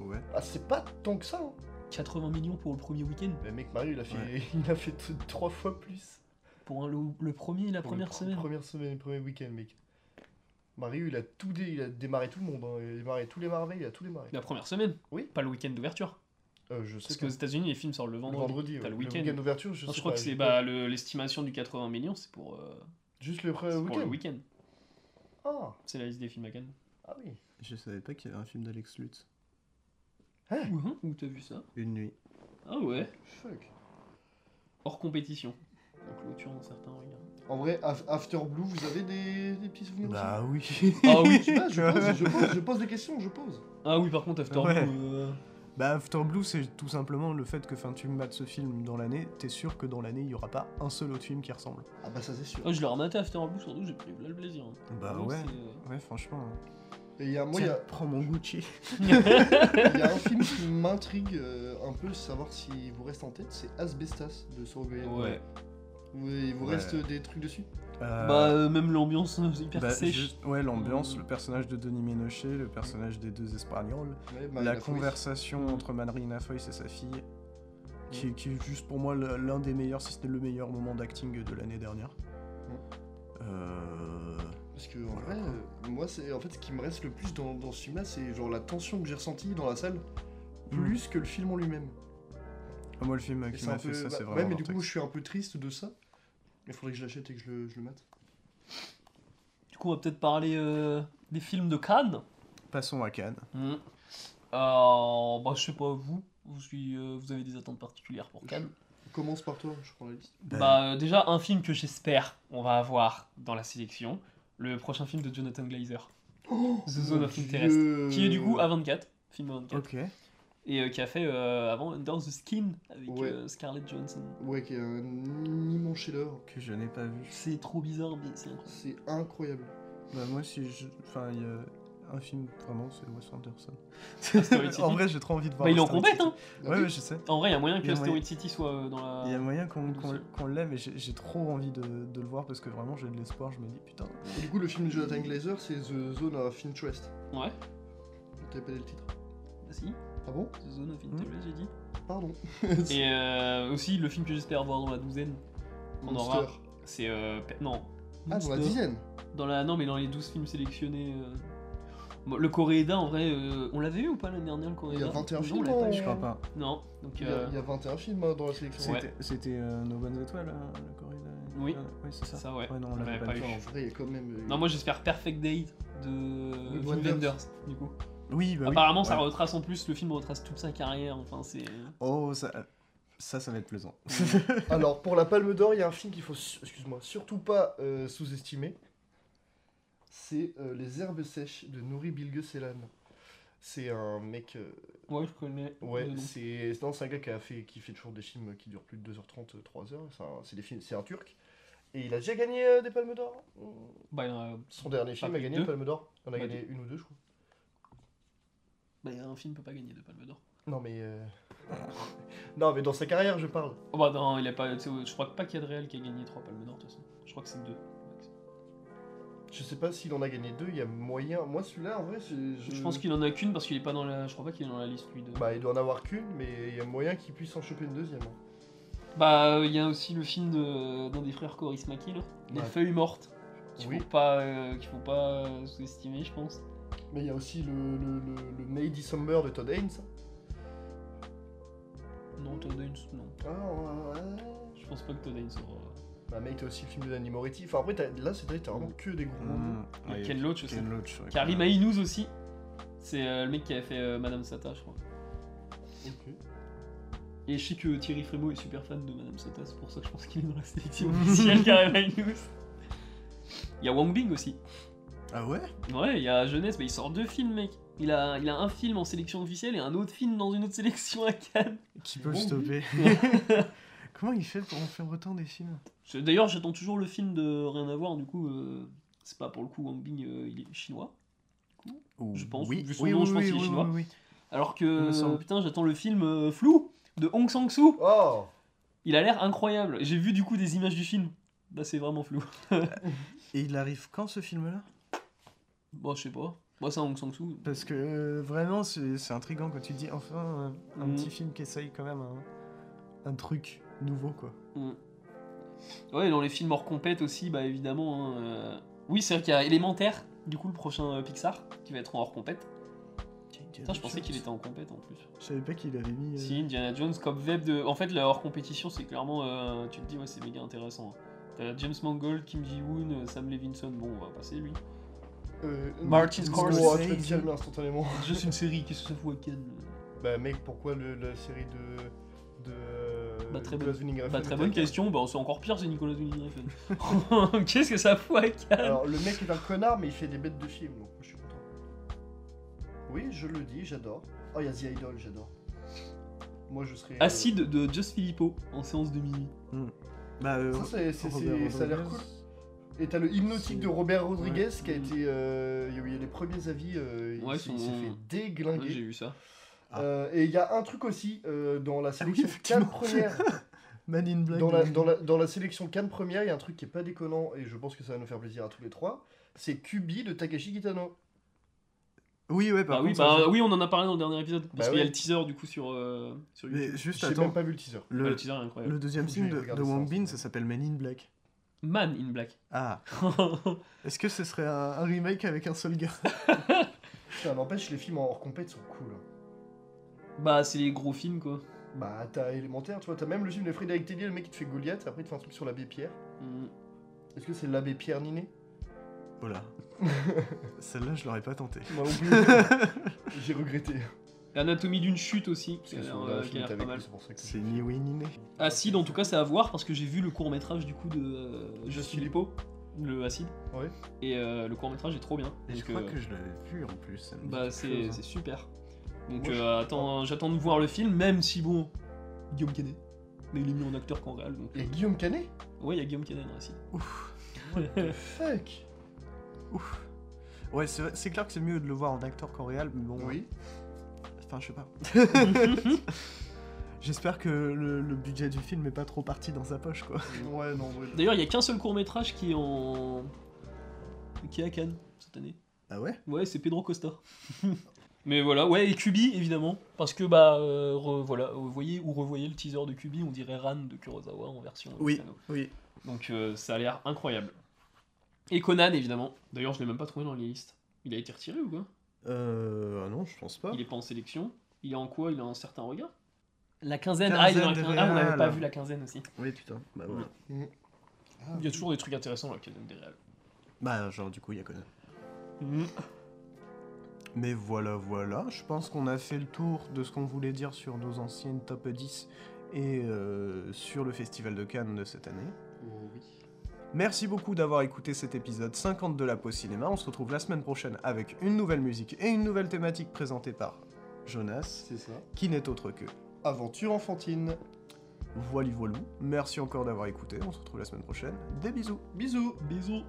Ouais. Ah, c'est pas tant que ça. Hein. 80 millions pour le premier week-end. Mais mec, Mario, il a fait, Ouais. [laughs] il a fait trois fois plus. Pour un- le, le premier et la Pour le première pr- semaine. Première semaine, premier week-end, mec. Mario, il a tout dé- il a démarré tout le monde. hein. Il a démarré tous les Marvel, il a tout démarré. La première semaine. Oui. Pas le week-end d'ouverture. Euh, je sais Parce qu'aux États-Unis, les films sortent le Le vendredi. ouais. le le week-end. week-end d'ouverture, je Non, sais je crois pas, que c'est bah, pas- le- l'estimation du 80 millions, c'est pour, euh, Juste le premier pour le week-end. week-end. Ah, C'est la liste des films à Cannes. ah oui. Je savais pas qu'il y avait un film d'Alex Lutz. Mhm. Où t'as vu ça Une nuit. Ah ouais. Fuck. Hors compétition. La clôture dans certains regards. En vrai, Af- After Blue, vous avez des, des petits souvenirs Bah oui. Ah oui. Ah, je, pose, je, pose, je pose des questions, je pose. Ah oui, par contre, After Ouais. Blue, euh, Bah After Blue, c'est tout simplement le fait que fin, tu mates ce film dans l'année, t'es sûr que dans l'année, il y aura pas un seul autre film qui ressemble. Ah bah ça c'est sûr. oh, je l'ai rematé After Blue, surtout, j'ai pris le plaisir. hein. Bah ouais. c'est, Ouais, franchement. Et il y a, moi, y a, prends mon Gucci. [laughs] il y a un film qui m'intrigue euh, un peu, savoir si vous reste en tête, c'est Asbestas de Sorogoyen. euh, Ouais. Vous, il vous Ouais. reste des trucs dessus Euh, Bah, euh, même l'ambiance euh, hyper bah, sèche. juste- ouais, l'ambiance, Euh. le personnage de Denis Ménochet, le personnage des deux Espagnols, Ouais, la conversation entre Marina Foïs et sa fille, qui, qui est juste pour moi l'un des meilleurs, si ce n'est le meilleur moment d'acting de l'année dernière. Euh, Parce que en Voilà, vrai, euh, moi, c'est en fait ce qui me reste le plus dans, dans ce film-là, c'est genre la tension que j'ai ressentie dans la salle, plus que le film en lui-même. Moi, le film qui m'a fait peu- ça, bah, c'est Ouais, vraiment mais du coup, je suis un peu triste de ça. Il faudrait que je l'achète et que je le, je le mate. Du coup, on va peut-être parler euh, des films de Cannes. Passons à Cannes. Hmm. Euh, bah, je sais pas, vous, vous, suis- euh, vous avez des attentes particulières pour Cannes Commence par toi, je prends la liste. Bah, euh, déjà, un film que j'espère on va avoir dans la sélection, le prochain film de Jonathan Glazer, The Zone of Interest, qui est du coup A24, film A24, Ok. Et euh, qui a fait euh, avant Under the Skin avec Ouais. euh, Scarlett Johansson. Ouais, qui est un immense chef-d'œuvre. Que je n'ai pas vu. C'est trop bizarre, mais c'est incroyable. C'est incroyable. Bah moi si je... Enfin il y a un film vraiment c'est Wes Anderson. [laughs] En vrai j'ai trop envie de voir. Bah, il est en compète, hein Ouais, oui. ouais je sais. En vrai, il y a moyen que Asteroid. City soit euh, dans la. Il y a moyen qu'on l'ait mais j'ai trop envie de, de le voir parce que vraiment j'ai de l'espoir. Je me dis putain. Et du coup, le film de Jonathan Glazer, c'est The Zone of Interest. Ouais, T'avais pas dit le titre bah si, Ah bon The Zone of Interest, j'ai dit. Pardon. [laughs] Et euh, aussi, le film que j'espère voir dans la douzaine, on aura. C'est. euh, pe- non. Ah, dans la Monster. dizaine Dans la, non, mais dans les 12 films sélectionnés. euh, bon, le Coréeda, en vrai, euh, on l'avait vu ou pas l'année dernière, le Coréeda Il y a 21 Non, films, l'avait pas hein. eu. Je crois pas. Non, donc. il y, a, euh, il y a 21 films hein, dans la sélection. Ouais. C'était c'était, euh, Nos bonnes étoiles hein, la corrida. Oui. Euh, oui c'est ça. Ça, ouais. non on l'avait pas, eu. En vrai, il y a quand même. euh, Non, moi j'espère Perfect Day de Wim Wim Wenders. Wenders, du coup. Oui bah oui. Apparemment, ça Ouais. retrace en plus, le film retrace toute sa carrière, enfin, c'est. Oh ça ça ça va être plaisant. [laughs] Alors, pour la Palme d'Or, il y a un film qu'il faut, excuse-moi, surtout pas euh, sous-estimer. C'est euh, Les Herbes Sèches de Nouri Bilge Ceylan. C'est un mec. euh, Ouais, je connais. ouais, c'est non, c'est un gars qui, a fait, qui fait toujours des films qui durent plus de 2h30, 3h. C'est un, c'est des films- c'est un turc. Et il a déjà gagné euh, des Palmes d'Or? Bah, Son dernier film a gagné deux une Palme d'Or. Il en a Bah, gagné une ou deux, je crois. Bah, un film peut pas gagner de Palme d'Or. Non, mais. euh, [laughs] non, mais dans sa carrière, je parle. Oh, bah, non, il a pas. tu sais, Je crois pas qu'il y a de réel qui a gagné 3 Palmes d'Or, de toute façon. Je crois que c'est 2. Je sais pas s'il en a gagné deux, il y a moyen. Moi, celui-là, en vrai, je. Je pense qu'il en a qu'une parce qu'il est pas dans la. Je crois pas qu'il est dans la liste, lui. De... Bah, il doit en avoir qu'une, mais il y a moyen qu'il puisse en choper une deuxième. Bah, euh, il y a aussi le film de- d'un des frères Coris Maki, là. Les Ouais. feuilles mortes. qu'il Oui. faut pas, euh, qu'il faut pas euh, sous-estimer, je pense. Mais il y a aussi le, le, le, le May December de Todd Haynes. Non, Todd Haynes, non. Ah, ouais. Je pense pas que Todd Haynes aura. Bah, mec, t'as aussi le film de Danny Moretti. Enfin, après, t'as- là, c'est vrai, t'as vraiment que des gros noms. Mmh, Ken Loach aussi. Ken Loach, ouais. Karim Aïnouz aussi. C'est euh, le mec qui avait fait euh, Madame Sata, je crois. Ok. Et je sais que Thierry Frémaux est super fan de Madame Sata, c'est pour ça que je pense qu'il est dans la sélection officielle Karim Aïnouz. Il y a Wang Bing aussi. Ah ouais? Ouais, il y a Jeunesse, mais il sort deux films, mec. Il a, il a un film en sélection officielle et un autre film dans une autre sélection à Cannes. Qui peut le Bon, stopper [laughs] [laughs] Comment il fait pour en faire autant des films? D'ailleurs, j'attends toujours le film de Rien à voir, du coup, euh, c'est pas pour le coup Wang Bing, euh, il est chinois. Je pense, Oui, vu son oui, nom, oui, je pense oui, qu'il est chinois. oui, oui. Alors que, putain, j'attends le film euh, Flou de Hong Sang-soo. Oh Il a l'air incroyable. J'ai vu du coup des images du film. Là, c'est vraiment flou. Et il arrive quand ce film-là? Bon, je sais pas. Moi, c'est un Hong Sang-soo. Parce que euh, vraiment, c'est intriguant quand tu te dis enfin un petit film qui essaye quand même un, un truc nouveau quoi. Mm. Ouais, dans les films hors compète aussi, bah évidemment. hein, euh, Oui, c'est vrai qu'il y a Élémentaire, du coup, le prochain euh, Pixar, qui va être en hors compète. Putain, je pensais qu'il était en compète en plus. Je savais pas qu'il avait mis. Si, Indiana Jones, Cop Web de. En fait, la hors compétition, c'est clairement. tu te dis, ouais, c'est méga intéressant. T'as James Mangold, Kim Ji-woon, Sam Levinson, bon, on va passer lui. Euh, Martin Scorsese. instantanément. [laughs] Juste une série, qu'est-ce que ça fout à Cannes Bah, mec, pourquoi le, la série de. de. Bah, très Nicolas bonne- Winding Refn Bah, très bonne question, bah, c'est encore pire, c'est Nicolas Winding Refn. [laughs] Qu'est-ce que ça fout à Cannes Alors, le mec est un connard, mais il fait des bêtes de film, donc moi je suis content. Oui, je le dis, j'adore. Oh, il y a The Idol, j'adore. Moi je serais. euh, Acide de Just Filippo en séance de minuit. Bah, euh, Ça, c'est- c'est- Robert c'est- ça a l'air cool. Et t'as le hypnotique de Robert Rodriguez Ouais. qui a été. euh, il y a eu les premiers avis, euh, il Ouais, s'est son- il s'est fait Ouais, déglinguer. J'ai vu ça. Ah. Euh, et il y a un truc aussi euh, dans la oui, sélection effectivement. Cannes première. [laughs] Man in Black. dans, la, dans, la, dans la sélection Cannes première, il y a un truc qui est pas déconnant et je pense que ça va nous faire plaisir à tous les trois. C'est Kubi de Takashi Kitano. Oui, ouais, par Bah oui, contre, bah ça, oui, on en a parlé dans le dernier épisode. Parce Bah qu'il y a le teaser du coup sur, euh, sur Mais YouTube. juste J'ai même pas vu le teaser. Ouais, le, le teaser est incroyable. le deuxième film de, de ça Wang. Bin, ça s'appelle Man in Black. Man in Black. Ah, [laughs] est-ce que ce serait un, un remake avec un seul gars? [laughs] Putain, n'empêche, les films en hors compète sont cool. bah, c'est les gros films quoi. Bah, t'as élémentaire, tu vois, t'as même le film de Frédéric Tellier, le mec qui te fait Goliath, après il te fait un truc sur l'abbé Pierre. Mm. Est-ce que c'est l'abbé Pierre Ninet? Voilà. [laughs] Celle-là, je l'aurais pas tenté. Moi non plus. J'ai regretté. L'anatomie d'une chute aussi, qui a l'air euh, qui film a l'air t'avais pas plus, mal. c'est pour ça que C'est ni oui ni né. Acide, en tout cas, c'est à voir parce que j'ai vu le court métrage du coup de euh, Just Filippo, le Acide. Ouais. Et euh, le court métrage est trop bien. Et je Donc, crois euh, que je l'avais vu en plus. ça me dit Bah, quelque c'est chose, hein. c'est super. Donc, Moi, je- euh, attends, j'attends de voir le film, même si bon, Guillaume Canet. Mais il est mis en acteur qu'en réel. Donc, Et Guillaume Canet? Ouais, il y a Guillaume Canet dans Acide. [laughs] Fuck? Ouf. Ouais, c'est vrai- c'est clair que c'est mieux de le voir en acteur qu'en réel, mais bon. Oui. Enfin, je sais pas. [laughs] J'espère que le, le budget du film est pas trop parti dans sa poche, quoi. Ouais, non, ouais. D'ailleurs, il y a qu'un seul court métrage qui est en. qui est à Cannes cette année. Ah ouais? Ouais, c'est Pedro Costa. [laughs] Mais voilà, ouais, et Kubi, évidemment. Parce que, bah, euh, re- voilà, vous voyez ou revoyez le teaser de Kubi, on dirait Ran de Kurosawa en version. Oui, piano. oui. Donc, euh, ça a l'air incroyable. Et Conan, évidemment. D'ailleurs, je l'ai même pas trouvé dans les listes. Il a été retiré ou quoi? Euh. Ah non, je pense pas. Il est pas en sélection. Il est en quoi? Il a un certain regard? La quinzaine, ah, il est dans la Quinzaine. Ah, on n'avait pas vu la quinzaine aussi. Oui, putain. Bah voilà. Il y a toujours des trucs intéressants dans la quinzaine des réels. Bah, genre, du coup, il y a Conan. Mais voilà, voilà. Je pense qu'on a fait le tour de ce qu'on voulait dire sur nos anciennes top 10 et euh, sur le Festival de Cannes de cette année. Merci beaucoup d'avoir écouté cet épisode 50 de la Pause Cinéma. On se retrouve la semaine prochaine avec une nouvelle musique et une nouvelle thématique présentée par Jonas, C'est ça. qui n'est autre que Aventure enfantine. Voili Voilou. Merci encore d'avoir écouté. On se retrouve la semaine prochaine. Des bisous. Bisous Bisous